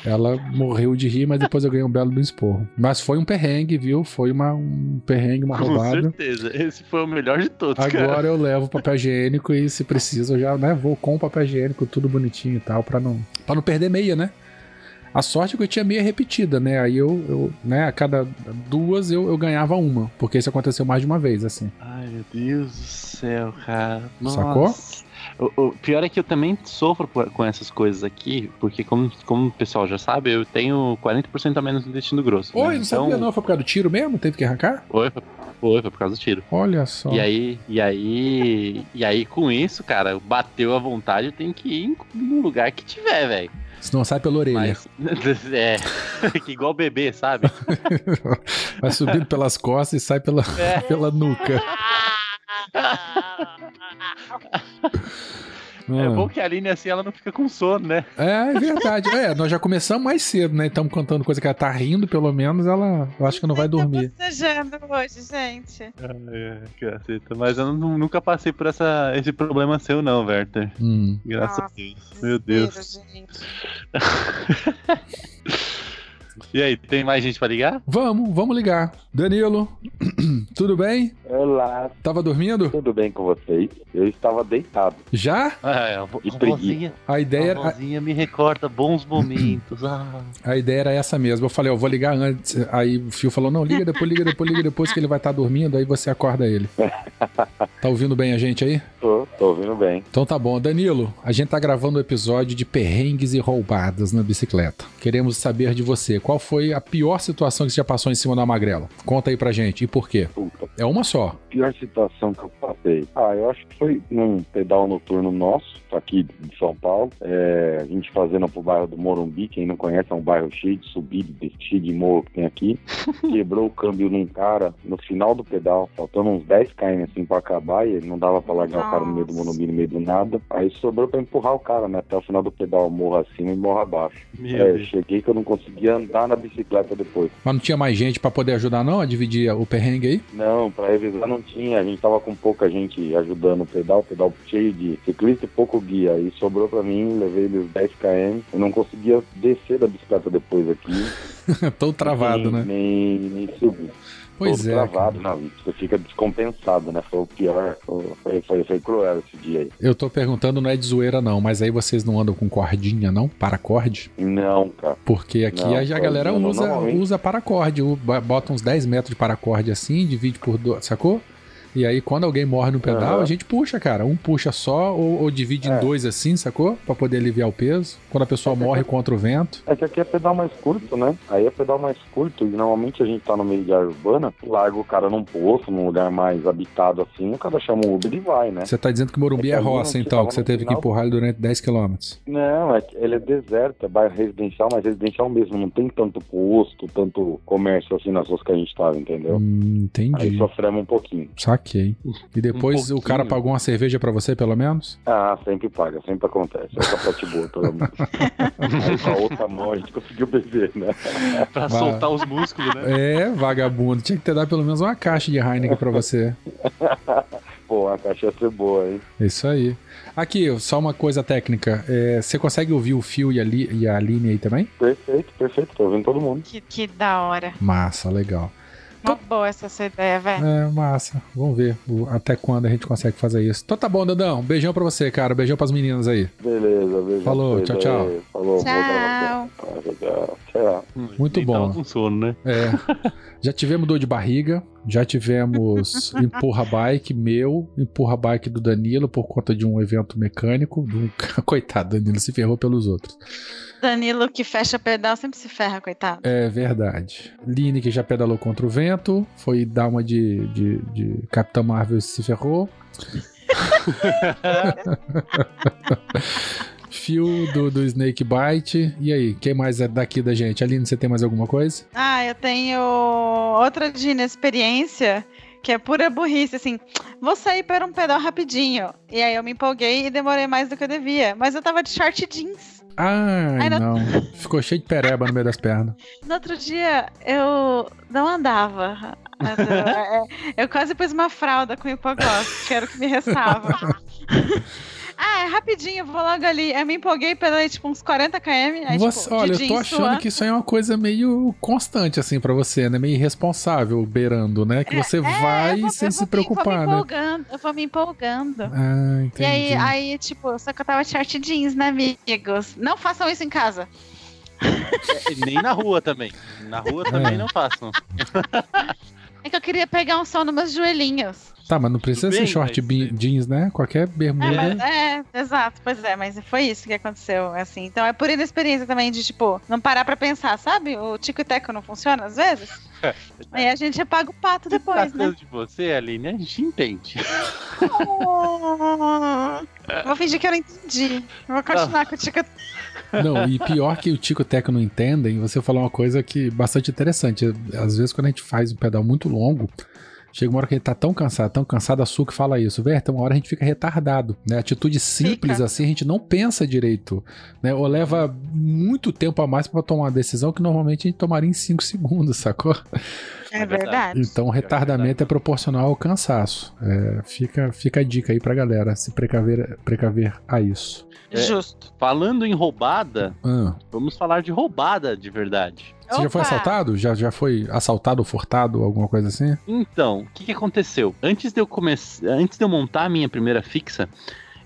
Ela morreu de rir, mas depois eu ganhei um belo do esporro. Mas foi um perrengue, viu? Foi uma, um perrengue, uma Com roubada. certeza. Esse foi o melhor de todos, cara. Agora eu levo papel higiênico e se precisa eu já, né, vou com papel higiênico, tudo bonitinho e tal, pra não, pra não perder meia, né? A sorte é que eu tinha meia repetida, né? Aí eu, eu né, a cada duas eu, eu ganhava uma, porque isso aconteceu mais de uma vez, assim. Ai, meu Deus do céu, cara. Nossa. Sacou? O, o pior é que eu também sofro por- com essas coisas aqui, porque como, como o pessoal já sabe, eu tenho 40% a menos no intestino grosso. Oi, né? não sabia não, foi por causa do tiro mesmo? Teve que arrancar? Foi, foi, foi, foi por causa do tiro. Olha só. E aí, e aí, e aí com isso, cara, bateu a vontade, eu tenho que ir no lugar que tiver, velho. Senão sai pela orelha. Mas, é, que igual bebê, sabe? Vai subindo pelas costas e sai pela, É. pela nuca. É Ah. bom que a Aline assim ela não fica com sono, né? É, é verdade. É, nós já começamos mais cedo, né? Estamos contando coisa que ela tá rindo, pelo menos ela. Eu acho que não vai dormir. bocejando hoje, gente. É, caceta. Mas eu nu- nunca passei por essa, esse problema seu, não, Werther. Hum. Graças Nossa, a Deus. Meu Deus. Gente. E aí, tem mais gente pra ligar? Vamos, vamos ligar. Danilo, tudo bem? Olá, Tava dormindo? tudo bem com vocês? Eu estava deitado. Já? Ah, a, vo- De a preguiça. vozinha, A ideia, a era, vozinha me recorda bons momentos. Ah. a, ideia era essa mesmo. Eu falei, ó, vou ligar antes. Aí o Fio falou, não, liga depois, liga depois, liga depois, que ele vai estar dormindo, aí você acorda ele. Tá ouvindo bem a gente aí? Tô, tô ouvindo bem. Então tá bom. Danilo, a gente tá gravando o episódio de perrengues e roubadas na bicicleta. Queremos saber de você, qual foi a pior situação que você já passou em cima da magrela? Conta aí pra gente, e por quê? Puta, É uma só. pior situação que eu passei. Ah, eu acho que foi num pedal noturno nosso, aqui de São Paulo. É, a gente fazendo pro bairro do Morumbi, quem não conhece, é um bairro cheio de subida, de- cheio de morro que tem aqui. Quebrou o câmbio num cara no final do pedal, faltando uns 10 km assim pra acabar, e não dava pra largar o cara no meio do Nossa. Morumbi, no meio do nada. Aí sobrou pra empurrar o cara, né, até o final do pedal, morro acima e morro abaixo. Meu É, Deus. cheguei que eu não conseguia andar na bicicleta depois. Mas não tinha mais gente pra poder ajudar não a dividir o perrengue aí? Não, pra revisar não tinha. A gente tava com pouca gente ajudando o pedal, pedal cheio de ciclista e pouco guia. Aí sobrou pra mim, levei eles 10 km. Eu não conseguia descer da bicicleta depois aqui. Tô travado, nem, né? Nem, nem subir. Pois Todo é. travado, não. Você fica descompensado, né? Foi o pior. Foi, foi, foi cruel esse dia aí. Eu tô perguntando, não é de zoeira não, mas aí vocês não andam com cordinha não? Paracorde? Não, cara. Porque aqui Não, a, a galera usa, usa paracorde, bota uns 10 metros de paracorde assim, divide por dois, sacou? E aí, quando alguém morre no pedal, Aham. a gente puxa, cara. Um puxa só ou, ou divide em É. dois assim, sacou? Pra poder aliviar o peso. Quando a pessoa morre contra o vento. É que aqui é pedal mais curto, né? Aí é pedal mais curto e normalmente a gente tá no meio de área urbana, larga o cara num poço, num lugar mais habitado assim, o cara chama o Uber e vai, né? Você tá dizendo que Morumbi É é que roça, então, que você teve que final. empurrar ele durante 10 km. Não, é que ele é deserto, é bairro residencial, mas residencial mesmo, não tem tanto posto, tanto comércio assim nas ruas que a gente tava, entendeu? Hum, Aí entendi. sofremos um pouquinho. Saquei. E depois Um o cara pagou uma cerveja pra você, pelo menos? Ah, sempre paga, sempre acontece. É capote boa, pelo menos. Aí com a outra mão a gente conseguiu beber, né? Pra Vai. soltar os músculos, né? É, vagabundo. Tinha que ter dado pelo menos uma caixa de Heineken pra você. Pô, a caixa ia ser boa, hein? Isso aí. Aqui, só uma coisa técnica. É, você consegue ouvir o Fio e a, Li- e a Aline aí também? Perfeito, perfeito, tô ouvindo todo mundo. Que, que da hora. Massa, legal. Uma boa essa sua ideia, velho. É, massa. Vamos ver o- até quando a gente consegue fazer isso. Então tá bom, Dandão. Beijão pra você, cara. Beijão pras meninas aí. Beleza, beijo. Falou, tchau, tchau. aí. Falou, Tchau. gravação. Tchau. Muito bom. com sono, né? É. Já tivemos dor de barriga, já tivemos empurra bike meu, empurra bike do Danilo por conta de um evento mecânico. Coitado, Danilo se ferrou pelos outros. Danilo que fecha pedal sempre se ferra, coitado. É verdade. Line que já pedalou contra o vento, foi dar uma de, de, de Capitão Marvel e se ferrou. Fio do, do Snake Bite. E aí, quem mais é daqui da gente? Aline, você tem mais alguma coisa? Ah, eu tenho outra de inexperiência, que é pura burrice, assim. Vou sair para um pedal rapidinho. E aí eu me empolguei e demorei mais do que eu devia. Mas eu tava de short jeans. Ai, não- não. Ficou cheio de pereba no meio das pernas. No outro dia eu não andava. Eu, eu quase pus uma fralda com hipoglós, que era o que me restava. Ah, é rapidinho, vou logo ali. Eu me empolguei, pedalei tipo uns 40 km. Aí, Você- tipo, olha, eu tô achando suando. que isso aí é uma coisa meio constante, assim, pra você, né? Meio irresponsável, beirando, né? Que você É, vai eu vou- sem eu se vou me- preocupar, vou me né? empolgando, Eu vou me empolgando. Ah, entendi. E aí, aí, tipo, só que eu tava short jeans, né, amigos? Não façam isso em casa. É, Nem na rua também. Na rua também É. não façam. É que eu queria pegar um som nos meus joelhinhos. Tá, mas não precisa Tudo ser bem, short mas- bi- jeans, né? Qualquer É, bermuda. mas- é, exato, pois é, mas foi isso que aconteceu, assim. Então é por inexperiência também de, tipo, não parar pra pensar, sabe? O tico e teco não funciona às vezes. Aí a gente apaga o pato depois, né? Tratando de você, Aline, a gente entende. Vou fingir que eu não entendi. Vou continuar com o tico Não, e pior que o Tico e o Teco não entendem, você falou uma coisa que bastante interessante. Às vezes, quando a gente faz um pedal muito longo, Chega uma hora que ele tá tão cansado, tão cansado, a Suki fala isso. Verta, uma hora a gente fica retardado, né? Atitude simples Fica. assim, a gente não pensa direito, né? Ou leva muito tempo a mais pra tomar uma decisão que normalmente a gente tomaria em 5 segundos, sacou? É É verdade. verdade. Então, o retardamento é proporcional ao cansaço. É, fica, fica a dica aí pra galera se precaver, precaver a isso. É. Justo. Falando em roubada, Ah, vamos falar de roubada de verdade. você já foi Opa! assaltado? Já, já foi assaltado ou furtado, alguma coisa assim? Então, o que, que aconteceu? Antes de eu começar, antes de eu montar a minha primeira fixa,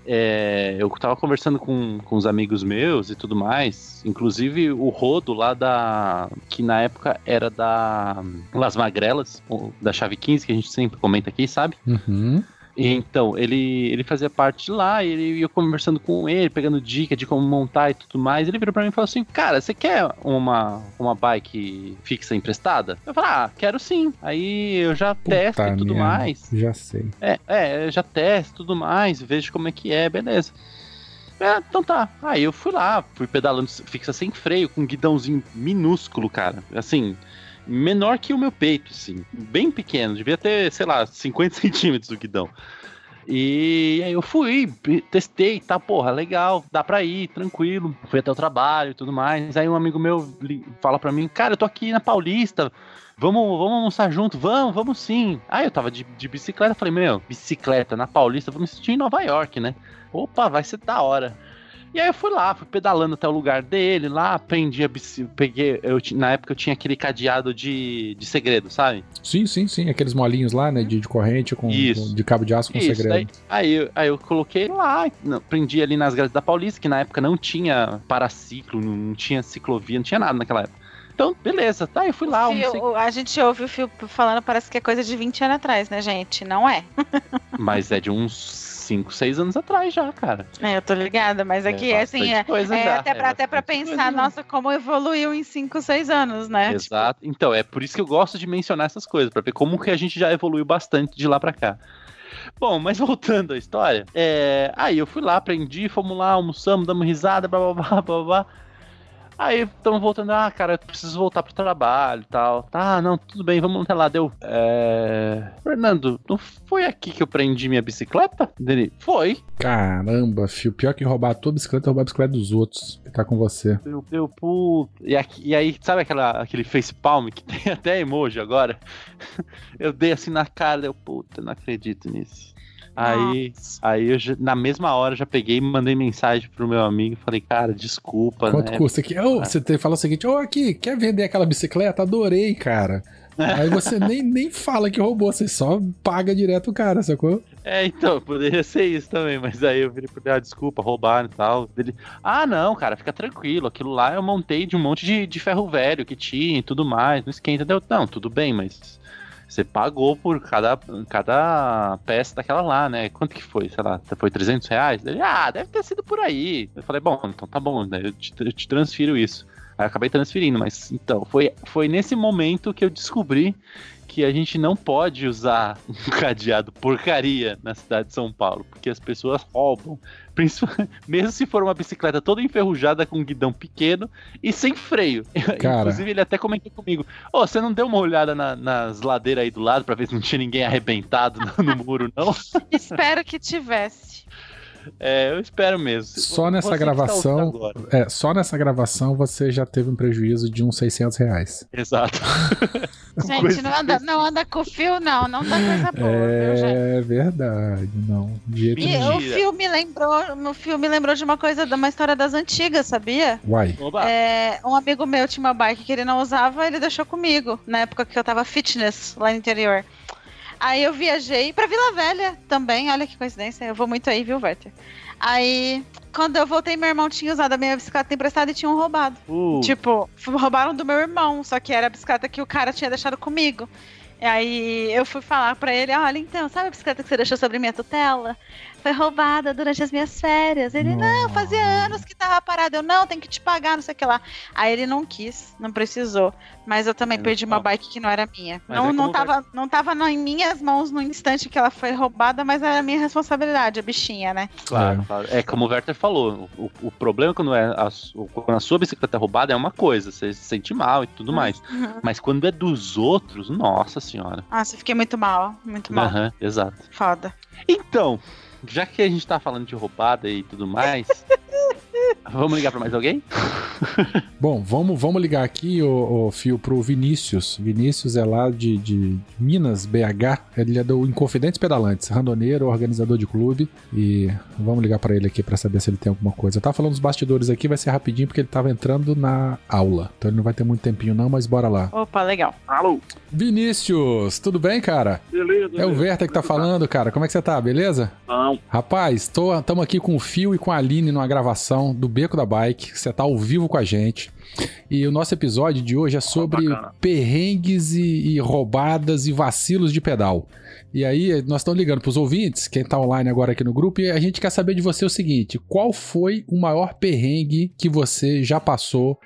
é, eu tava conversando com, com os amigos meus e tudo mais, inclusive o Rodo lá da. que na época era da Las Magrelas, da Chave 15, que a gente sempre comenta aqui, sabe? Uhum. E Então, ele, ele fazia parte de lá, e ele, eu conversando com ele, pegando dica de como montar e tudo mais. Ele virou pra mim e falou assim: Cara, você quer uma, uma bike fixa emprestada? Eu falei: Ah, quero sim. Aí eu já testo e tudo merda, mais. Já sei. É, é, eu já testo tudo mais, vejo como é que é, beleza. É, então tá. Aí eu fui lá, fui pedalando fixa sem freio, com um guidãozinho minúsculo, cara. Assim, menor que o meu peito, assim. Bem pequeno, devia ter, sei lá, 50 centímetros o guidão. E aí eu fui, testei, tá, porra, legal, dá pra ir, tranquilo. Fui até o trabalho e tudo mais. Aí um amigo meu fala pra mim, cara, eu tô aqui na Paulista, vamos, vamos almoçar junto, vamos, vamos sim. Aí eu tava de, de bicicleta, falei, meu, bicicleta na Paulista, vou me sentir em Nova York, né? Opa, vai ser da hora. E aí eu fui lá, fui pedalando até o lugar dele, lá aprendi a bicicleta, peguei, eu, na época eu tinha aquele cadeado de, de segredo, sabe? Sim, sim, sim. Aqueles molinhos lá, né? De, de corrente com, Isso. com- de cabo de aço com Isso, segredo. daí- aí, eu- aí eu coloquei lá, não, prendi ali nas grades da Paulista, que na época não tinha paraciclo, não, não tinha ciclovia, não tinha nada naquela época. Então, beleza, tá, eu fui lá, fio- o- a gente ouve o fio falando, parece que é coisa de 20 anos atrás, né, gente? Não é. mas é de uns 5, 6 anos atrás já, cara. É, eu tô ligada, mas aqui, É assim, bastante é, coisa é já, até, é pra, até pra pensar, nossa, como evoluiu em 5, 6 anos, né? Tipo, Exato. Então, é por isso que eu gosto de mencionar essas coisas, pra ver como que a gente já evoluiu bastante de lá pra cá. Bom, mas voltando à história, é, aí eu fui lá, aprendi, fomos lá, almoçamos, damos risada, blá blá blá blá blá. Aí estamos voltando, ah, cara, eu preciso voltar pro trabalho e tal. Tá, não, tudo bem, vamos até lá. Deu. É... Fernando, não foi aqui que eu prendi minha bicicleta? Dele, foi. Caramba, fio. Pior que roubar a tua bicicleta é roubar a bicicleta dos outros que tá com você. Deu, deu, puta. E, aqui- e aí, sabe aquela, aquele face palm que tem até emoji agora? Eu dei assim na cara, deu, puta, não acredito nisso. Aí, aí eu na mesma hora já peguei e mandei mensagem pro meu amigo e falei, cara, desculpa, Quanto né? custa aqui? Ô, você te fala o seguinte: Ô, aqui, quer vender aquela bicicleta? Adorei, cara. Aí você nem, nem fala que roubou, você só paga direto o cara, sacou? É, então, poderia ser isso também, mas aí eu virei pra ah, desculpa, roubaram e tal. Ele, ah, não, cara, fica tranquilo, aquilo lá eu montei de um monte de, de ferro velho que tinha e tudo mais, não esquenta, deu, não, tudo bem, mas você pagou por cada, cada peça daquela lá, né? Quanto que foi? Sei lá, foi 300 reais? Ele, ah, deve ter sido por aí. Eu falei, bom, então tá bom, né? eu, te, eu te transfiro isso. Aí acabei transferindo, mas então, foi, foi nesse momento que eu descobri que a gente não pode usar um cadeado porcaria na cidade de São Paulo, porque as pessoas roubam. Mesmo se for uma bicicleta toda enferrujada com um guidão pequeno e sem freio. Cara. Inclusive, ele até comentou comigo: Ô, você não deu uma olhada na- nas ladeiras aí do lado pra ver se não tinha ninguém arrebentado no, no muro, não? Espero que tivesse. É, eu espero mesmo. Só nessa Você tá gravação- ouvindo agora. É, só nessa gravação você já teve um prejuízo de uns 600 reais. Exato. Gente, não anda, não anda com o fio, não. Não dá coisa boa, viu? É verdade, não. De E o filme lembrou, o filme lembrou de uma coisa, de uma história das antigas, sabia? Uai. É, um amigo meu tinha uma bike que ele não usava, ele deixou comigo, na época que eu tava fitness lá no interior. Aí eu viajei pra Vila Velha também, olha que coincidência, eu vou muito aí, viu, Werther? Aí, quando eu voltei, meu irmão tinha usado a minha bicicleta emprestada e tinham roubado. Uh, Tipo, roubaram do meu irmão, só que era a bicicleta que o cara tinha deixado comigo. E aí eu fui falar pra ele, olha, então, sabe a bicicleta que você deixou sobre minha tutela? Foi roubada durante as minhas férias. Ele, não, fazia anos que tava parado. Eu, não, tem que te pagar, não sei o que lá. Aí ele não quis, não precisou. Mas eu também É, perdi uma ó. bike que não era minha. Mas Não, é não, tava, não tava em minhas mãos no instante que ela foi roubada, mas era minha responsabilidade, a bichinha, né? Claro, É. claro. É como o Werther falou, o, o problema quando, é a, quando a sua bicicleta é roubada é uma coisa, você se sente mal e tudo mais. Uhum. Mas quando é dos outros, nossa senhora. Nossa, eu fiquei muito mal. Muito mal. Aham, exato. Foda. Então, já que a gente tá falando de roubada e tudo mais, vamos ligar pra mais alguém? Bom, vamos, vamos ligar aqui, o, Fio, pro Vinícius. Vinícius é lá de, de Minas, BH. Ele é do Inconfidentes Pedalantes, randoneiro, organizador de clube. E vamos ligar pra ele aqui pra saber se ele tem alguma coisa. Eu tava falando dos bastidores aqui, vai ser rapidinho porque ele tava entrando na aula. Então ele não vai ter muito tempinho não, mas bora lá. Opa, legal. Alô? Vinícius, tudo bem, cara? Beleza. É o Werther que tá falando, cara. Como é que você tá, beleza? Não. Rapaz, estamos aqui com o Fio e com a Aline numa gravação do Beco da Bike. Você tá ao vivo com a gente. E o nosso episódio de hoje é sobre perrengues e, e roubadas e vacilos de pedal. E aí, nós estamos ligando para os ouvintes, quem tá online agora aqui no grupo, e a gente quer saber de você o seguinte: qual foi o maior perrengue que você já passou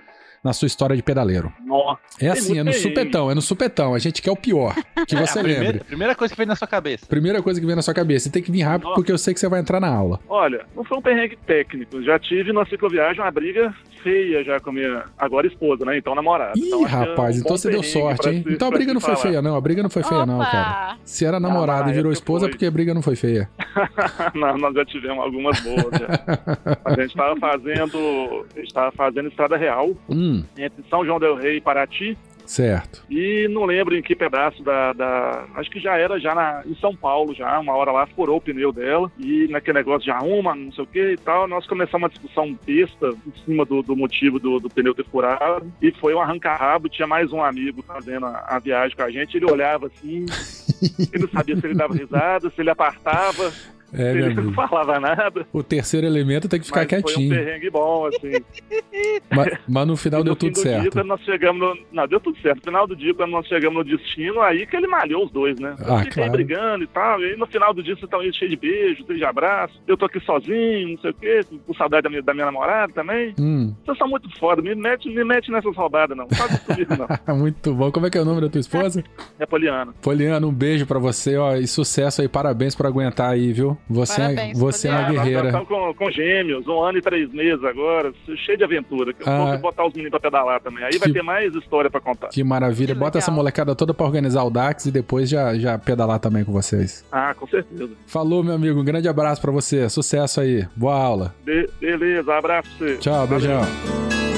na sua história de pedaleiro? Nossa. É assim, é no supetão, é no supetão. A gente quer o pior, que você É a lembre. primeira, primeira coisa que vem na sua cabeça. Primeira coisa que vem na sua cabeça. Você tem que vir rápido Nossa. porque eu sei que você vai entrar na aula. Olha, não foi um perrengue técnico. Já tive na cicloviagem uma briga feia já com a minha agora esposa, né? Então namorada. Ih, então, é um rapaz, então você deu sorte, hein? se- Então a briga não foi falar. feia, não. A briga não foi feia, não, cara. Se era namorada Ah, e virou esposa, foi. é porque a briga não foi feia. Não, nós já tivemos algumas boas. já. a gente estava fazendo, a gente tava fazendo estrada real Hum, entre São João del Rei e Paraty. certo. E não lembro em que pedaço da, da- Acho que já era já na, em São Paulo, já. Uma hora lá furou o pneu dela. E naquele negócio de arruma, não sei o que e tal. Nós começamos uma discussão besta em cima do, do motivo do, do pneu ter furado. E foi um arranca-rabo. Tinha mais um amigo fazendo a, a viagem com a gente. Ele olhava assim. Ele não sabia se ele dava risada, se ele apartava, É, meu ele não amigo. falava nada. O terceiro elemento tem que ficar mas foi um quietinho. perrengue bom, assim. Mas, mas no final deu no tudo do Dia, certo. quando nós chegamos no... Não, deu tudo certo. No final do dia, quando nós chegamos no destino, aí que ele malhou os dois, né? Eu Ah, fiquei claro. brigando e tal. E aí no final do dia, vocês estão aí cheio de beijo, cheio de abraço. Eu tô aqui sozinho, não sei o quê, com saudade da minha, da minha namorada também. Hum, Vocês são muito foda, me mete, me mete nessas roubadas, não. Faz isso comigo, não. muito bom. Como é que é o nome da tua esposa? É poliana. Poliana, um beijo pra você, ó, e sucesso aí, parabéns por aguentar aí, viu? Você, é, Parabéns, você é uma nós guerreira. estamos com, com gêmeos, um ano e três meses agora, cheio de aventura. Eu Ah. vou botar os meninos pra pedalar também. Aí vai Que- ter mais história pra contar. Que maravilha. Que Bota essa molecada toda pra organizar o DAX e depois já, já pedalar também com vocês. Ah, com certeza. Falou, meu amigo. Um grande abraço pra você. Sucesso aí. Boa aula. Be- beleza, abraço pra você. Tchau, Valeu. beijão. Oi,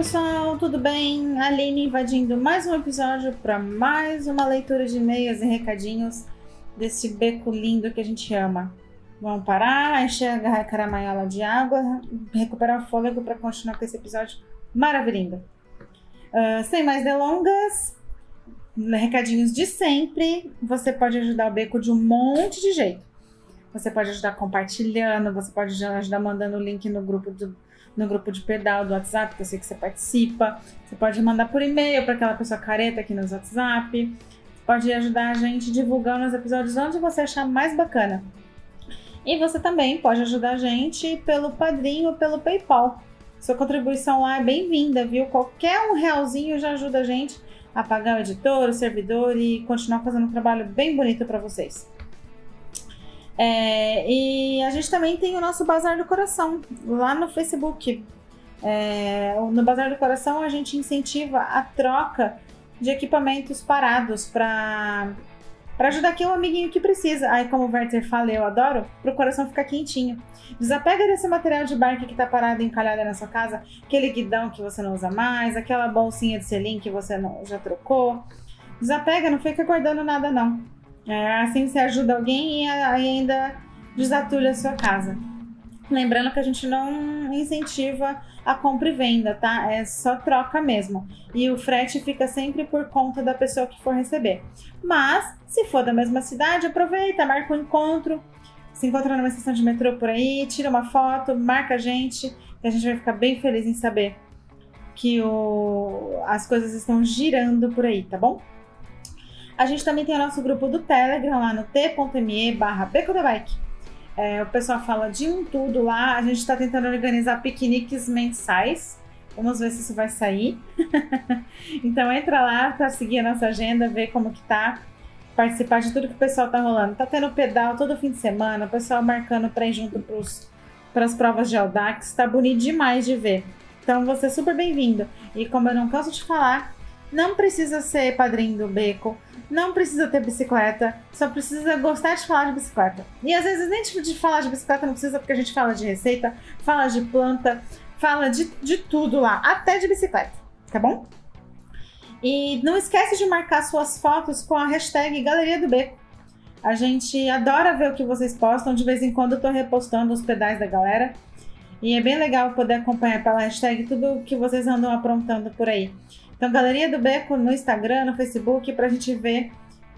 pessoal, tudo bem? Aline invadindo mais um episódio para mais uma leitura de e-mails e recadinhos desse beco lindo que a gente ama. Vamos parar, encher a caramanhola de água, recuperar o fôlego para continuar com esse episódio maravilhoso. Ah, sem mais delongas, recadinhos de sempre. Você pode ajudar o beco de um monte de jeito. Você pode ajudar compartilhando, você pode ajudar mandando o link no grupo do, no grupo de pedal do WhatsApp, que eu sei que você participa. Você pode mandar por e-mail para aquela pessoa careta aqui nos WhatsApp. Você pode ajudar a gente divulgando os episódios onde você achar mais bacana. E você também pode ajudar a gente pelo Padrinho ou pelo PayPal. Sua contribuição lá é bem-vinda, viu? Qualquer um realzinho já ajuda a gente a pagar o editor, o servidor e continuar fazendo um trabalho bem bonito para vocês. É, e a gente também tem o nosso Bazar do Coração lá no Facebook. É, no Bazar do Coração a gente incentiva a troca de equipamentos parados para para ajudar aqui o amiguinho que precisa. Aí, como o Werther fala, eu adoro, pro coração ficar quentinho. Desapega desse material de bike que tá parado encalhado na sua casa, aquele guidão que você não usa mais, aquela bolsinha de selim que você não, já trocou. Desapega, não fica guardando nada não. É, assim você ajuda alguém e ainda desatulha a sua casa. Lembrando que a gente não incentiva a compra e venda, tá? É só troca mesmo. E o frete fica sempre por conta da pessoa que for receber. Mas, se for da mesma cidade, aproveita, marca um encontro. Se encontra numa estação de metrô por aí, tira uma foto, marca a gente, que a gente vai ficar bem feliz em saber que o- as coisas estão girando por aí, tá bom? A gente também tem o nosso grupo do Telegram lá no t.me barra Beco da Bike. É, o pessoal fala de um tudo lá. A gente está tentando organizar piqueniques mensais. Vamos ver se isso vai sair. então entra lá para seguir a nossa agenda, ver como que tá, participar de tudo que o pessoal tá rolando. Tá tendo pedal todo fim de semana, o pessoal marcando para ir junto para as provas de Audax, tá bonito demais de ver. Então você é super bem-vindo. E como eu não canso de falar, não precisa ser padrinho do beco, não precisa ter bicicleta, só precisa gostar de falar de bicicleta. E às vezes nem de falar de bicicleta não precisa, porque a gente fala de receita, fala de planta, fala de, de tudo lá, até de bicicleta, tá bom? E não esquece de marcar suas fotos com a hashtag Galeria do Beco. A gente adora ver o que vocês postam, de vez em quando eu tô repostando os pedais da galera. E é bem legal poder acompanhar pela hashtag tudo que vocês andam aprontando por aí. Então, Galeria do Beco no Instagram, no Facebook, pra gente ver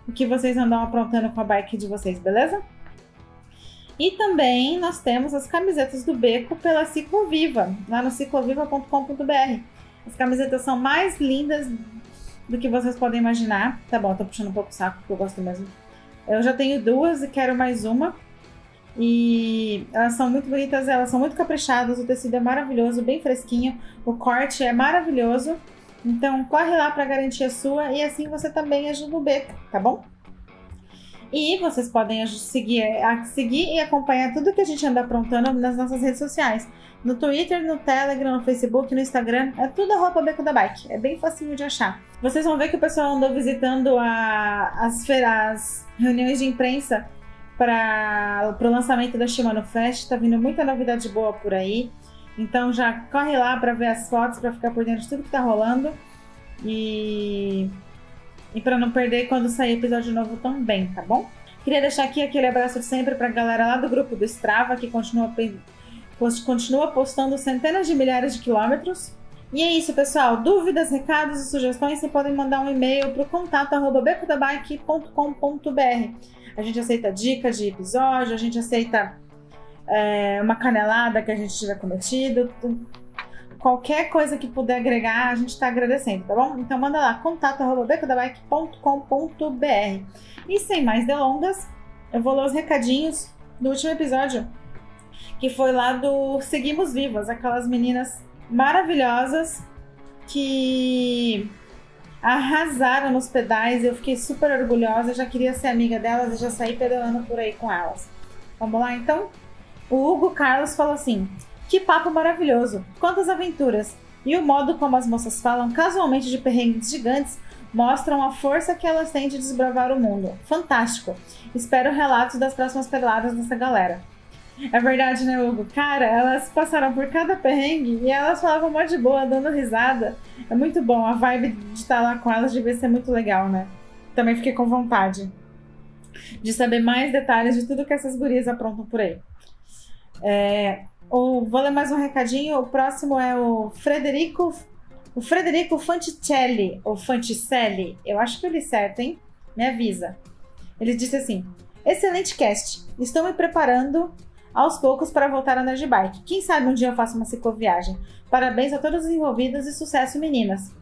o que vocês andam aprontando com a bike de vocês, beleza? E também nós temos as camisetas do Beco pela Cicloviva, lá no cicloviva.com.br. As camisetas são mais lindas do que vocês podem imaginar. Tá bom, tô puxando um pouco o saco, porque eu gosto mesmo. Eu já tenho duas e quero mais uma. E elas são muito bonitas, elas são muito caprichadas, o tecido é maravilhoso, bem fresquinho, o corte é maravilhoso. Então corre lá para garantir a sua e assim você também ajuda o beco, tá bom? E vocês podem seguir, seguir e acompanhar tudo que a gente anda aprontando nas nossas redes sociais. No Twitter, no Telegram, no Facebook, no Instagram, é tudo arroba Beco da Bike. É bem facinho de achar. Vocês vão ver que o pessoal andou visitando a, as, as reuniões de imprensa para o lançamento da Shimano Fest. Tá vindo muita novidade boa por aí. Então já corre lá para ver as fotos, para ficar por dentro de tudo que tá rolando. E, e para não perder quando sair episódio novo também, tá bom? Queria deixar aqui aquele abraço sempre pra galera lá do grupo do Strava, que continua, continua postando centenas de milhares de quilômetros. E é isso, pessoal. Dúvidas, recados e sugestões, você podem mandar um e-mail para o contato becodabike.com.br. A gente aceita dica de episódio, a gente aceita é, uma canelada que a gente tiver cometido. Qualquer coisa que puder agregar, a gente está agradecendo, tá bom? Então manda lá, contato.becodabike.com.br. E sem mais delongas, eu vou ler os recadinhos do último episódio, que foi lá do Seguimos Vivas, aquelas meninas maravilhosas que arrasaram nos pedais. Eu fiquei super orgulhosa, já queria ser amiga delas e já saí pedalando por aí com elas. Vamos lá então? O Hugo Carlos falou assim: Que papo maravilhoso! Quantas aventuras! E o modo como as moças falam casualmente de perrengues gigantes mostram a força que elas têm de desbravar o mundo. Fantástico! Espero relatos das próximas pedaladas dessa galera. É verdade, né, Hugo? Cara, elas passaram por cada perrengue e elas falavam mó de boa, dando risada. É muito bom. A vibe de estar lá com elas devia ser muito legal, né? Também fiquei com vontade de saber mais detalhes de tudo que essas gurias aprontam por aí. É, o, vou ler mais um recadinho. O próximo é o Frederico. O Frederico Fanticelli, ou Fanticelli, eu acho que eu li certo, hein? Me avisa. Ele disse assim: Excelente cast. Estou me preparando aos poucos para voltar a andar de bike. Quem sabe um dia eu faço uma cicloviagem. Parabéns a todos os envolvidos e sucesso, meninas.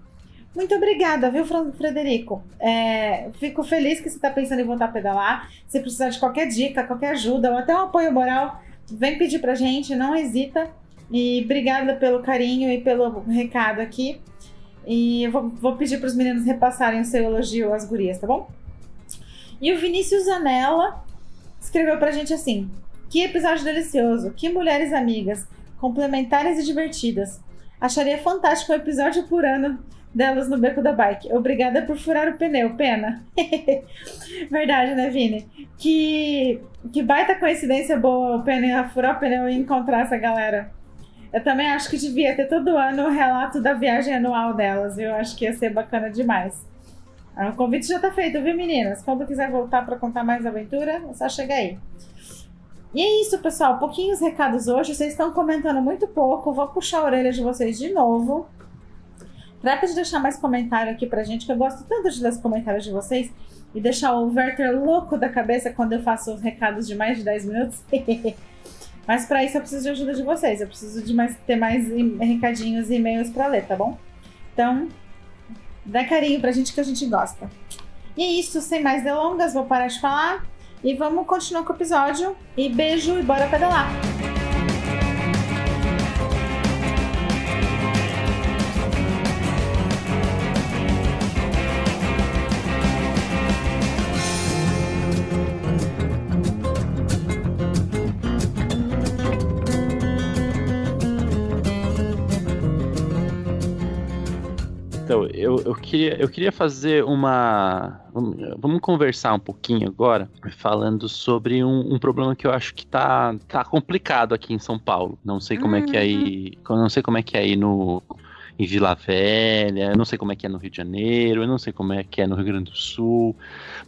Muito obrigada, viu, Frederico? É, fico feliz que você está pensando em voltar a pedalar. Se precisar de qualquer dica, qualquer ajuda ou até um apoio moral, vem pedir pra gente, não hesita. E obrigada pelo carinho e pelo recado aqui. E eu vou, vou pedir para os meninos repassarem o seu elogio às gurias, tá bom? E o Vinícius Zanella escreveu pra gente assim: que episódio delicioso! Que mulheres amigas, complementares e divertidas. Acharia fantástico um episódio por ano delas no beco da bike. Obrigada por furar o pneu, pena. Verdade, né, Vini? Que, que baita coincidência boa o pneu, furar o pneu e encontrar essa galera. Eu também acho que devia ter todo ano o relato da viagem anual delas, viu? Acho que ia ser bacana demais. Ah, o convite já tá feito, viu, meninas? Quando quiser voltar para contar mais aventura, é só chegar aí. E é isso, pessoal. Pouquinhos recados hoje. Vocês estão comentando muito pouco. Vou puxar a orelha de vocês de novo. Trata de deixar mais comentário aqui pra gente, que eu gosto tanto de ler os comentários de vocês. E deixar o Werther louco da cabeça quando eu faço os recados de mais de 10 minutos. Mas para isso eu preciso de ajuda de vocês. Eu preciso de mais, ter mais recadinhos e e-mails para ler, tá bom? Então, dá carinho pra gente que a gente gosta. E é isso, sem mais delongas, vou parar de falar. E vamos continuar com o episódio. E beijo e bora pedalar! Eu, queria, eu queria fazer uma. Vamos, conversar um pouquinho agora, falando sobre um, um problema que eu acho que tá, tá complicado aqui em São Paulo. Não sei como é que é aí. Não sei como é que é aí no, em Vila Velha, eu não sei como é que é no Rio de Janeiro, eu não sei como é que é no Rio Grande do Sul,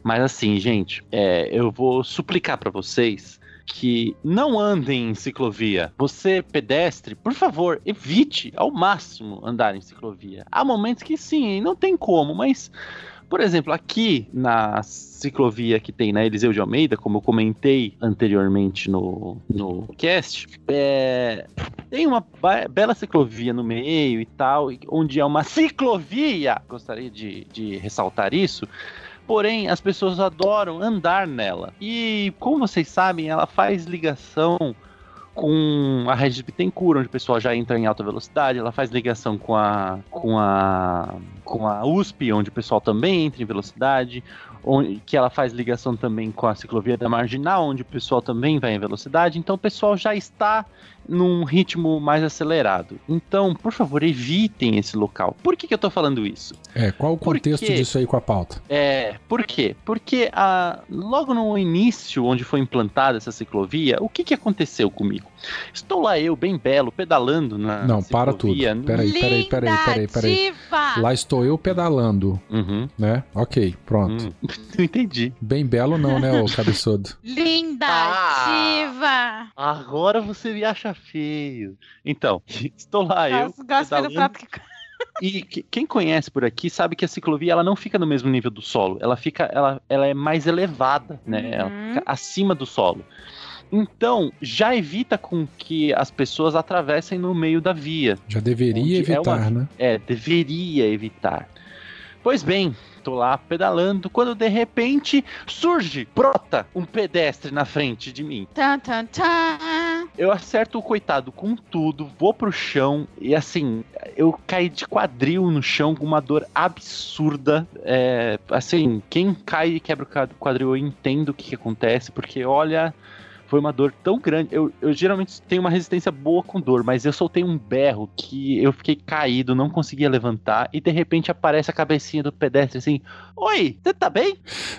mas assim, gente, é, eu vou suplicar para vocês que não andem em ciclovia. Você, pedestre, por favor, evite ao máximo andar em ciclovia. Há momentos que sim, não tem como, mas por exemplo, aqui na ciclovia que tem na Eliseu de Almeida, como eu comentei anteriormente no, no cast, é, tem uma bela ciclovia no meio e tal, onde é uma ciclovia. Gostaria de, de ressaltar isso. Porém, as pessoas adoram andar nela. E, como vocês sabem, ela faz ligação com a rede de Bittencourt, onde o pessoal já entra em alta velocidade, ela faz ligação com a com a com a USP, onde o pessoal também entra em velocidade, onde, que ela faz ligação também com a ciclovia da Marginal, onde o pessoal também vai em velocidade. Então o pessoal já está num ritmo mais acelerado. Então, por favor, evitem esse local. Por que, que eu tô falando isso? É, qual o contexto Porque, disso aí com a pauta? É, por quê? Porque a, logo no início, onde foi implantada essa ciclovia, o que, que aconteceu comigo? Estou lá eu, bem belo, pedalando na Não, para tudo. Peraí, peraí, peraí, peraí, peraí. Lá estou eu pedalando, uhum. né? Ok, pronto. Hum, não entendi. Bem belo não, né, ô cabeçudo? Linda, ah, Agora você me acha feio. Então, estou lá eu. Gosto do prato que... E quem conhece por aqui sabe que a ciclovia ela não fica no mesmo nível do solo, ela fica, ela, ela é mais elevada, né? Uhum. Ela fica acima do solo. Então, já evita com que as pessoas atravessem no meio da via. Já deveria evitar, é uma, né? É, deveria evitar. Pois bem, tô lá pedalando, quando de repente surge, brota um pedestre na frente de mim. Tá, tá, tá. Eu acerto o coitado com tudo, vou pro chão e assim, eu caí de quadril no chão com uma dor absurda. É, assim, quem cai e quebra o quadril, eu entendo o que, que acontece, porque olha foi uma dor tão grande. Eu, eu geralmente tenho uma resistência boa com dor, mas eu soltei um berro que eu fiquei caído, não conseguia levantar, e de repente aparece a cabecinha do pedestre assim: Oi, você tá bem?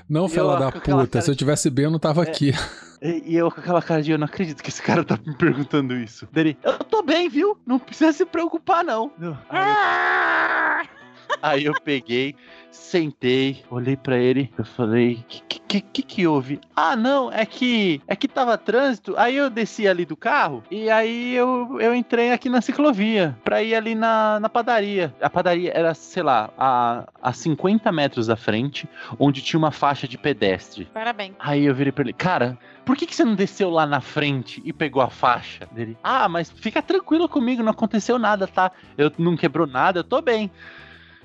Não, fela da puta, se eu tivesse bem, eu não tava é... aqui. E eu com aquela cara de eu não acredito que esse cara tá me perguntando isso. Dele, eu tô bem, viu? Não precisa se preocupar, não. Aí eu... Aí eu peguei, sentei, olhei para ele, eu falei, que, que que que houve? Ah, não, é que é que tava trânsito, aí eu desci ali do carro e aí eu, eu entrei aqui na ciclovia pra ir ali na, na padaria. A padaria era, sei lá, a, a 50 metros da frente, onde tinha uma faixa de pedestre. Parabéns. Aí eu virei pra ele, cara, por que, que você não desceu lá na frente e pegou a faixa dele? Ah, mas fica tranquilo comigo, não aconteceu nada, tá? Eu não quebrou nada, eu tô bem.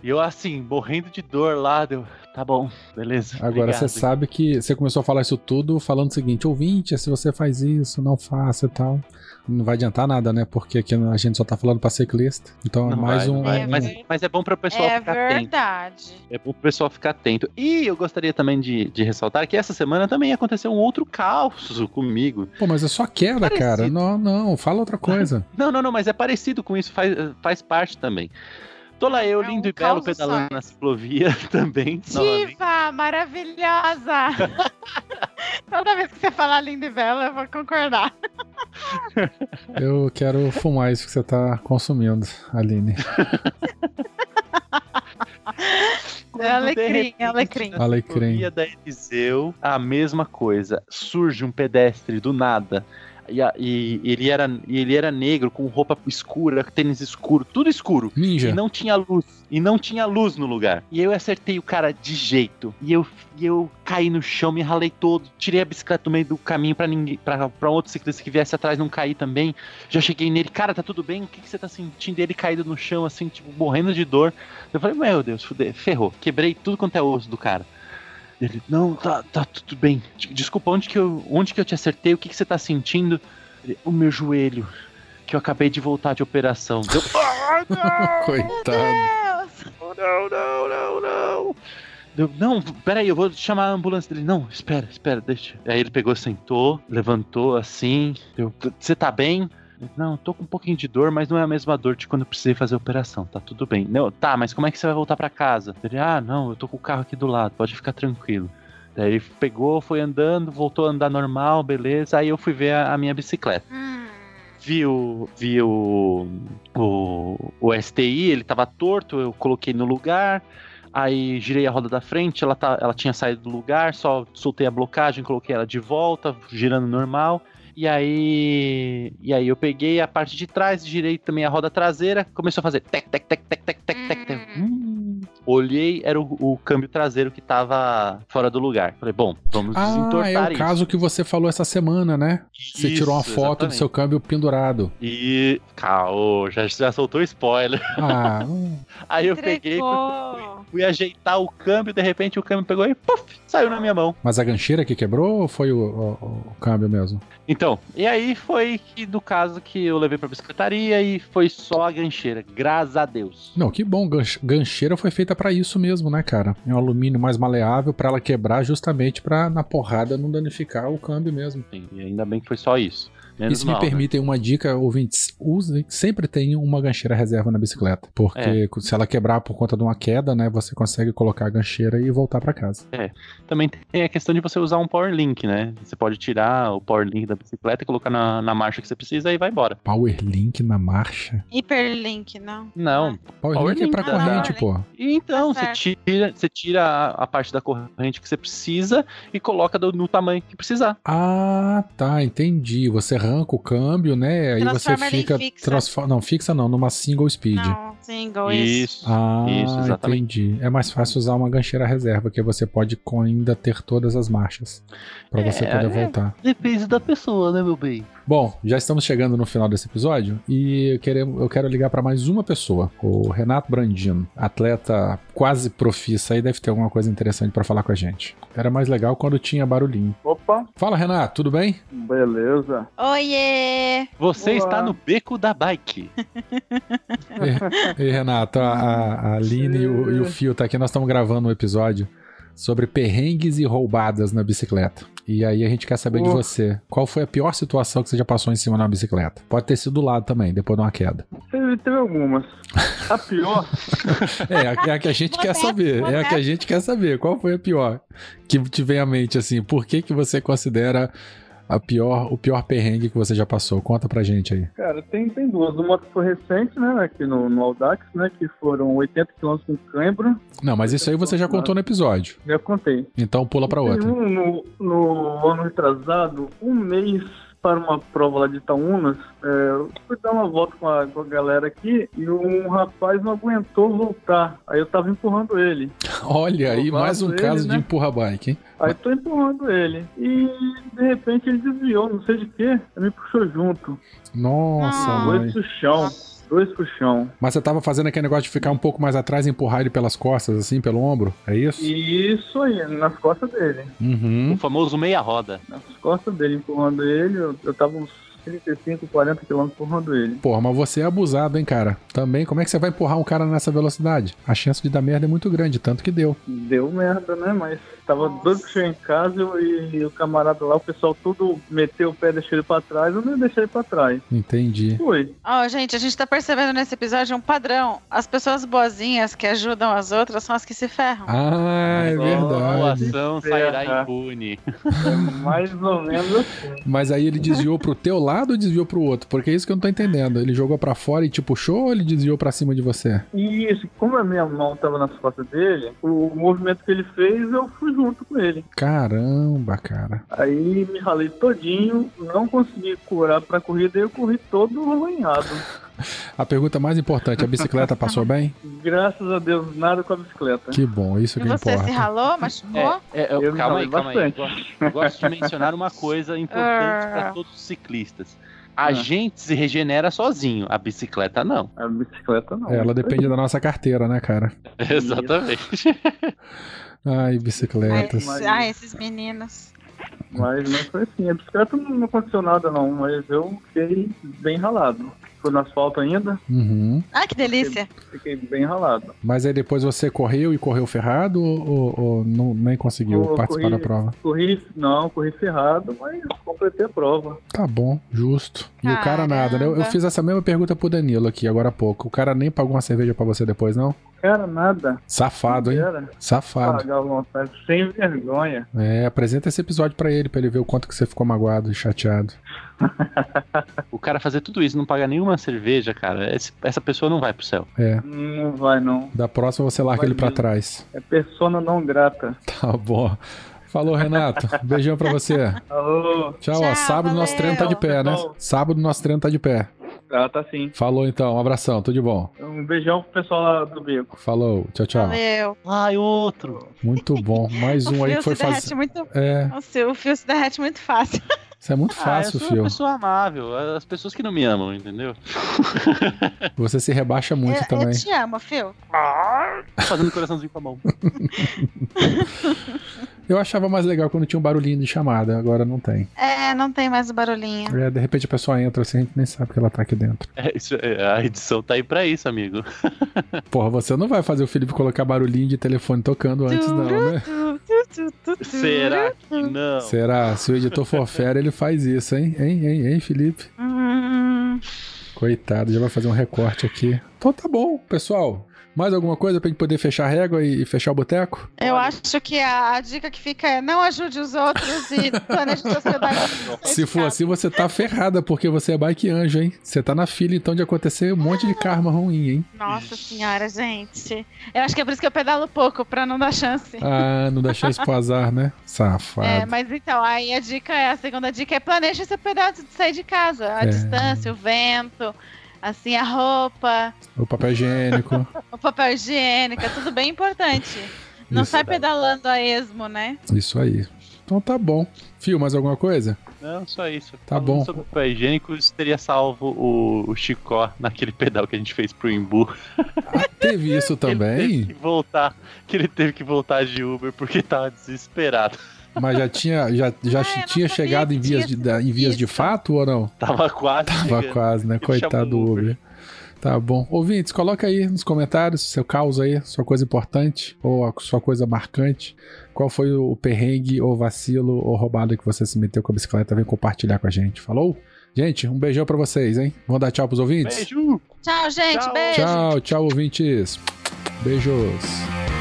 E eu, assim, morrendo de dor lá, deu. Tá bom, beleza. Agora você sabe que você começou a falar isso tudo falando o seguinte: ouvinte, se você faz isso, não faça e tal. Não vai adiantar nada, né? Porque aqui a gente só tá falando pra ciclista. Então é não é mais vai, um. Vai. Mas, mas, é bom para o pessoal é ficar verdade. atento. É verdade. É bom pro pessoal ficar atento. E eu gostaria também de, de ressaltar que essa semana também aconteceu um outro caos comigo. Pô, mas é só queda, parecido. cara. Não, não, fala outra coisa. não, não, não, mas é parecido com isso, faz, faz parte também. Tô lá eu, é lindo um e belo, pedalando na ciclovia também. Diva, maravilhosa! Toda vez que você falar lindo e belo, eu vou concordar. eu quero fumar isso que você tá consumindo, Aline. É alecrim, é alecrim. Alecrim. da Eliseu, a mesma coisa. Surge um pedestre do nada e, a, e, ele era, ele era negro, com roupa escura, tênis escuro, tudo escuro. Ninja. E não tinha luz. E não tinha luz no lugar. E eu acertei o cara de jeito. E eu, e eu caí no chão, me ralei todo, tirei a bicicleta do meio do caminho para ninguém, para um outro ciclista que viesse atrás não cair também. Já cheguei nele, cara, tá tudo bem? O que, que você tá sentindo? Ele caído no chão, assim, tipo, morrendo de dor. Eu falei, meu Deus, fuder, ferrou. Quebrei tudo quanto é osso do cara. Ele, não, tá, tá tudo bem. Desculpa, onde que eu, onde que eu te acertei? O que, que você tá sentindo? Ele, o meu joelho, que eu acabei de voltar de operação. Deu, ah, não, Coitado. Não, não, não, não. Deu, não, peraí, eu vou chamar a ambulância dele. Não, espera, espera, deixa. Aí ele pegou, sentou, levantou assim. Você tá bem? Não, tô com um pouquinho de dor, mas não é a mesma dor de quando eu precisei fazer a operação. Tá tudo bem. Não, tá, mas como é que você vai voltar pra casa? Ele, ah, não, eu tô com o carro aqui do lado, pode ficar tranquilo. Daí ele pegou, foi andando, voltou a andar normal, beleza. Aí eu fui ver a, a minha bicicleta. Vi o, vi o, o, o STI, ele tava torto, eu coloquei no lugar. Aí girei a roda da frente, ela, tá, ela tinha saído do lugar, só soltei a blocagem, coloquei ela de volta, girando normal. E aí, e aí eu peguei a parte de trás, girei também a roda traseira, começou a fazer tec, tec, tec, tec, tec, tec. Olhei, era o, o câmbio traseiro que tava fora do lugar. Falei, bom, vamos Ah, desentortar é o isso. caso que você falou essa semana, né? Você tirou uma Isso, foto do exatamente. seu câmbio pendurado. E. Caô, já, já soltou spoiler. Ah, hum, Aí eu peguei, fui, fui ajeitar o câmbio, de repente o câmbio pegou e puf, saiu na minha mão. mas a gancheira que quebrou ou foi o, o- o câmbio mesmo? Então, e aí foi que do caso que eu levei pra bicicletaria e foi só a gancheira, graças a Deus. Não, que bom. ganch- Gancheira foi feita pra isso mesmo, né, cara? É um alumínio mais maleável pra ela quebrar justamente pra na porrada não danificar o câmbio mesmo. Sim, E ainda bem que foi só isso. Menos e se me mal, né? permitem uma dica, ouvintes, usem, sempre tenham uma gancheira reserva na bicicleta. Porque É. se ela quebrar por conta de uma queda, né, você consegue colocar a gancheira e voltar pra casa. Também tem a questão de você usar um power link, né? Você pode tirar o power link da bicicleta e colocar na, na marcha que você precisa e vai embora. Power Link na marcha. Hiperlink, não. Não. Power, Power Link é pra Link, corrente, tá. pô. E então, Tá você tira, você tira a, a parte da corrente que você precisa e coloca do- no tamanho que precisar. Ah, tá, entendi. Você arranca o câmbio, né? Aí você fica. fixa. Não, fixa não, numa single speed. Não, single, isso. Isso. Ah, Isso, exatamente. entendi. É mais fácil usar uma gancheira reserva, que você pode com- ainda ter todas as marchas pra você É, poder é. voltar. Depende da pessoa, né, meu bem? Bom, já estamos chegando no final desse episódio e eu quero, eu quero ligar para mais uma pessoa, o Renato Brandino, atleta quase profissa aí deve ter alguma coisa interessante para falar com a gente. Era mais legal quando tinha barulhinho. Opa, Fala, Renato, tudo bem? beleza. Oiê! Você Olá. está no beco da bike. E, e, Renato, a, a, a Aline e o, e o Fio tá aqui, nós estamos gravando um episódio sobre perrengues e roubadas na bicicleta. E aí a gente quer saber de você, qual foi a pior situação que você já passou em cima de uma bicicleta? Pode ter sido do lado também, depois de uma queda. Teve, teve algumas. A pior, É, a- é a que a gente quer Modesto, saber. É a que a gente quer saber. Qual foi a pior que te vem à mente, assim? Por que, que você considera a pior, o pior perrengue que você já passou? Conta pra gente aí. cara, tem, tem duas. Uma que foi recente, né, aqui no, no Audax, né, que foram 80 km com cãibra. Não, mas isso aí você já contou no episódio. Já contei. Então pula pra outra. um no, no ano retrasado, um mês para uma prova lá de Itaúnas, é, eu fui dar uma volta com a, com a galera aqui e um rapaz não aguentou voltar. Aí eu tava empurrando ele. Olha aí, mais um ele, caso de né? empurra-bike, hein? Aí tô empurrando ele. E de repente ele desviou, não sei de quê, me puxou junto. Nossa, Ah. mãe. Dois pro chão. Dois pro chão. Mas você tava fazendo aquele negócio de ficar um pouco mais atrás e empurrar ele pelas costas, assim, pelo ombro? É isso? E isso aí, nas costas dele. Uhum. O famoso meia roda. Nas costas dele, empurrando ele. Eu, eu tava uns 35, 40 quilômetros empurrando ele. Porra, mas você é abusado, hein, cara? Também, como é que você vai empurrar um cara nessa velocidade? A chance de dar merda é muito grande, tanto que deu. Deu merda, né? Mas tava doido pra chegar em casa e, e o camarada lá, o pessoal tudo meteu o pé e deixou ele pra trás. Eu não deixei ele pra trás. Entendi. Foi. Ó, gente, a gente tá percebendo nesse episódio um padrão. As pessoas boazinhas que ajudam as outras são as que se ferram. Ah, é verdade. ação sairá impune. É mais ou menos assim. Mas aí ele desviou pro teu lado ou desviou pro outro? Porque é isso que eu não tô entendendo. Ele jogou pra fora e te puxou ou ele desviou pra cima de você? E isso, como a minha mão tava nas costas dele, o movimento que ele fez, eu fui junto com ele. Caramba, cara. Aí me ralei todinho, não consegui curar pra corrida e eu corri todo arranhado. A pergunta mais importante, a bicicleta passou bem? Graças a Deus, nada com a bicicleta. Que bom, isso E que você se importa. ralou, machucou? É, é, eu- Eu me calma aí, calma aí. Eu bastante. gosto, eu gosto de mencionar uma coisa importante Ah. para todos os ciclistas. A gente se regenera sozinho, a bicicleta não. A bicicleta não. É, ela depende da nossa carteira, né, cara? Exatamente. Ai, bicicletas. Mas- ai, esses meninos. Mas, mas foi assim, a bicicleta não não aconteceu nada não, mas eu fiquei bem ralado. Foi no asfalto ainda. Uhum. Ah, que delícia. Fiquei bem ralado. Mas aí depois você correu e correu ferrado ou, ou- não, nem conseguiu Eu participar corri- da prova? Corri, não, corri ferrado, mas completei a prova. Tá bom, justo. E o cara nada, né? Eu, eu Caramba. fiz essa mesma pergunta pro Danilo aqui agora há pouco. O cara nem pagou uma cerveja pra você depois, não? Cara, nada. Safado, hein? Safado. Pagar à vontade, sem vergonha. É, apresenta esse episódio pra ele, pra ele ver o quanto que você ficou magoado e chateado. O cara fazer tudo isso, não pagar nenhuma cerveja, cara, esse- essa pessoa não vai pro céu. É. Não vai, não. Da próxima você larga Vai ele pra mesmo. trás. É persona não grata. Tá bom. Falou, Renato. Beijão pra você. Alô. Tchau, ó. Tchau, Sábado nosso treino tá de pé, né? Sábado nosso treino tá de pé. Ah, tá sim. Falou então, um abração, tudo de bom. Um beijão pro pessoal lá do beco. Falou, tchau, tchau. Valeu. Ai, outro. Muito bom. Mais um aí que foi fazer. muito. É, Nossa, o fio se derrete muito fácil. Isso é muito Ah, fácil, eu sou uma pessoa amável. As pessoas que não me amam, entendeu? Você se rebaixa muito eu, também. eu te amo, fio. Fazendo coraçãozinho com a mão. Eu achava mais legal quando tinha um barulhinho de chamada, agora não tem. É, não tem mais o barulhinho. É, de repente a pessoa entra assim, a gente nem sabe que ela tá aqui dentro. É, isso- é, a edição tá aí pra isso, amigo. Porra, você não vai fazer o Felipe colocar barulhinho de telefone tocando antes, não, né? Será que não? Será? Se o editor for fera, ele faz isso, hein? Hein, hein, hein, Felipe? Hum, Coitado, já vai fazer um recorte aqui. Então tá bom, pessoal. Mais alguma coisa pra gente poder fechar a régua e, e fechar o boteco? eu acho que a, a dica que fica é não ajude os outros e planeje suas pedaços. Se for assim, você tá ferrada, porque você é bike anjo, hein? Você tá na fila, então, de acontecer um monte de karma ruim, hein? Nossa senhora, gente. Eu acho que é por isso que eu pedalo pouco, pra não dar chance. Ah, não dá chance pro azar, né? Safado. É, mas então, aí a dica é, a segunda dica é planeje seu pedaço de sair de casa. A É. distância, o vento, assim, a roupa, O papel higiênico. o papel higiênico, é tudo bem importante. Não Isso. sai pedalando a esmo, né? Isso aí. Então tá bom. Fio, mais alguma coisa? Não, só isso. Tá Falando bom. Sobre o papel higiênico, isso teria salvo o, o Chicó naquele pedal que a gente fez pro Imbu. Teve isso Ele teve também? que voltar, que ele teve que voltar de Uber porque tava desesperado. Mas já tinha, já, já Ah, tinha chegado em vias, tinha de, em vias de fato ou não? Tava quase. Tava chegando. quase, né? Coitado do o Uber. Tá bom. Ouvintes, coloca aí nos comentários seu caos aí, sua coisa importante ou a sua coisa marcante. Qual foi o perrengue ou vacilo ou roubado que você se meteu com a bicicleta? Vem compartilhar com a gente. Falou? Gente, um beijão pra vocês, hein? Vamos dar tchau pros ouvintes? Beijo! Tchau, gente. Tchau. Beijo. Tchau, tchau, ouvintes. Beijos.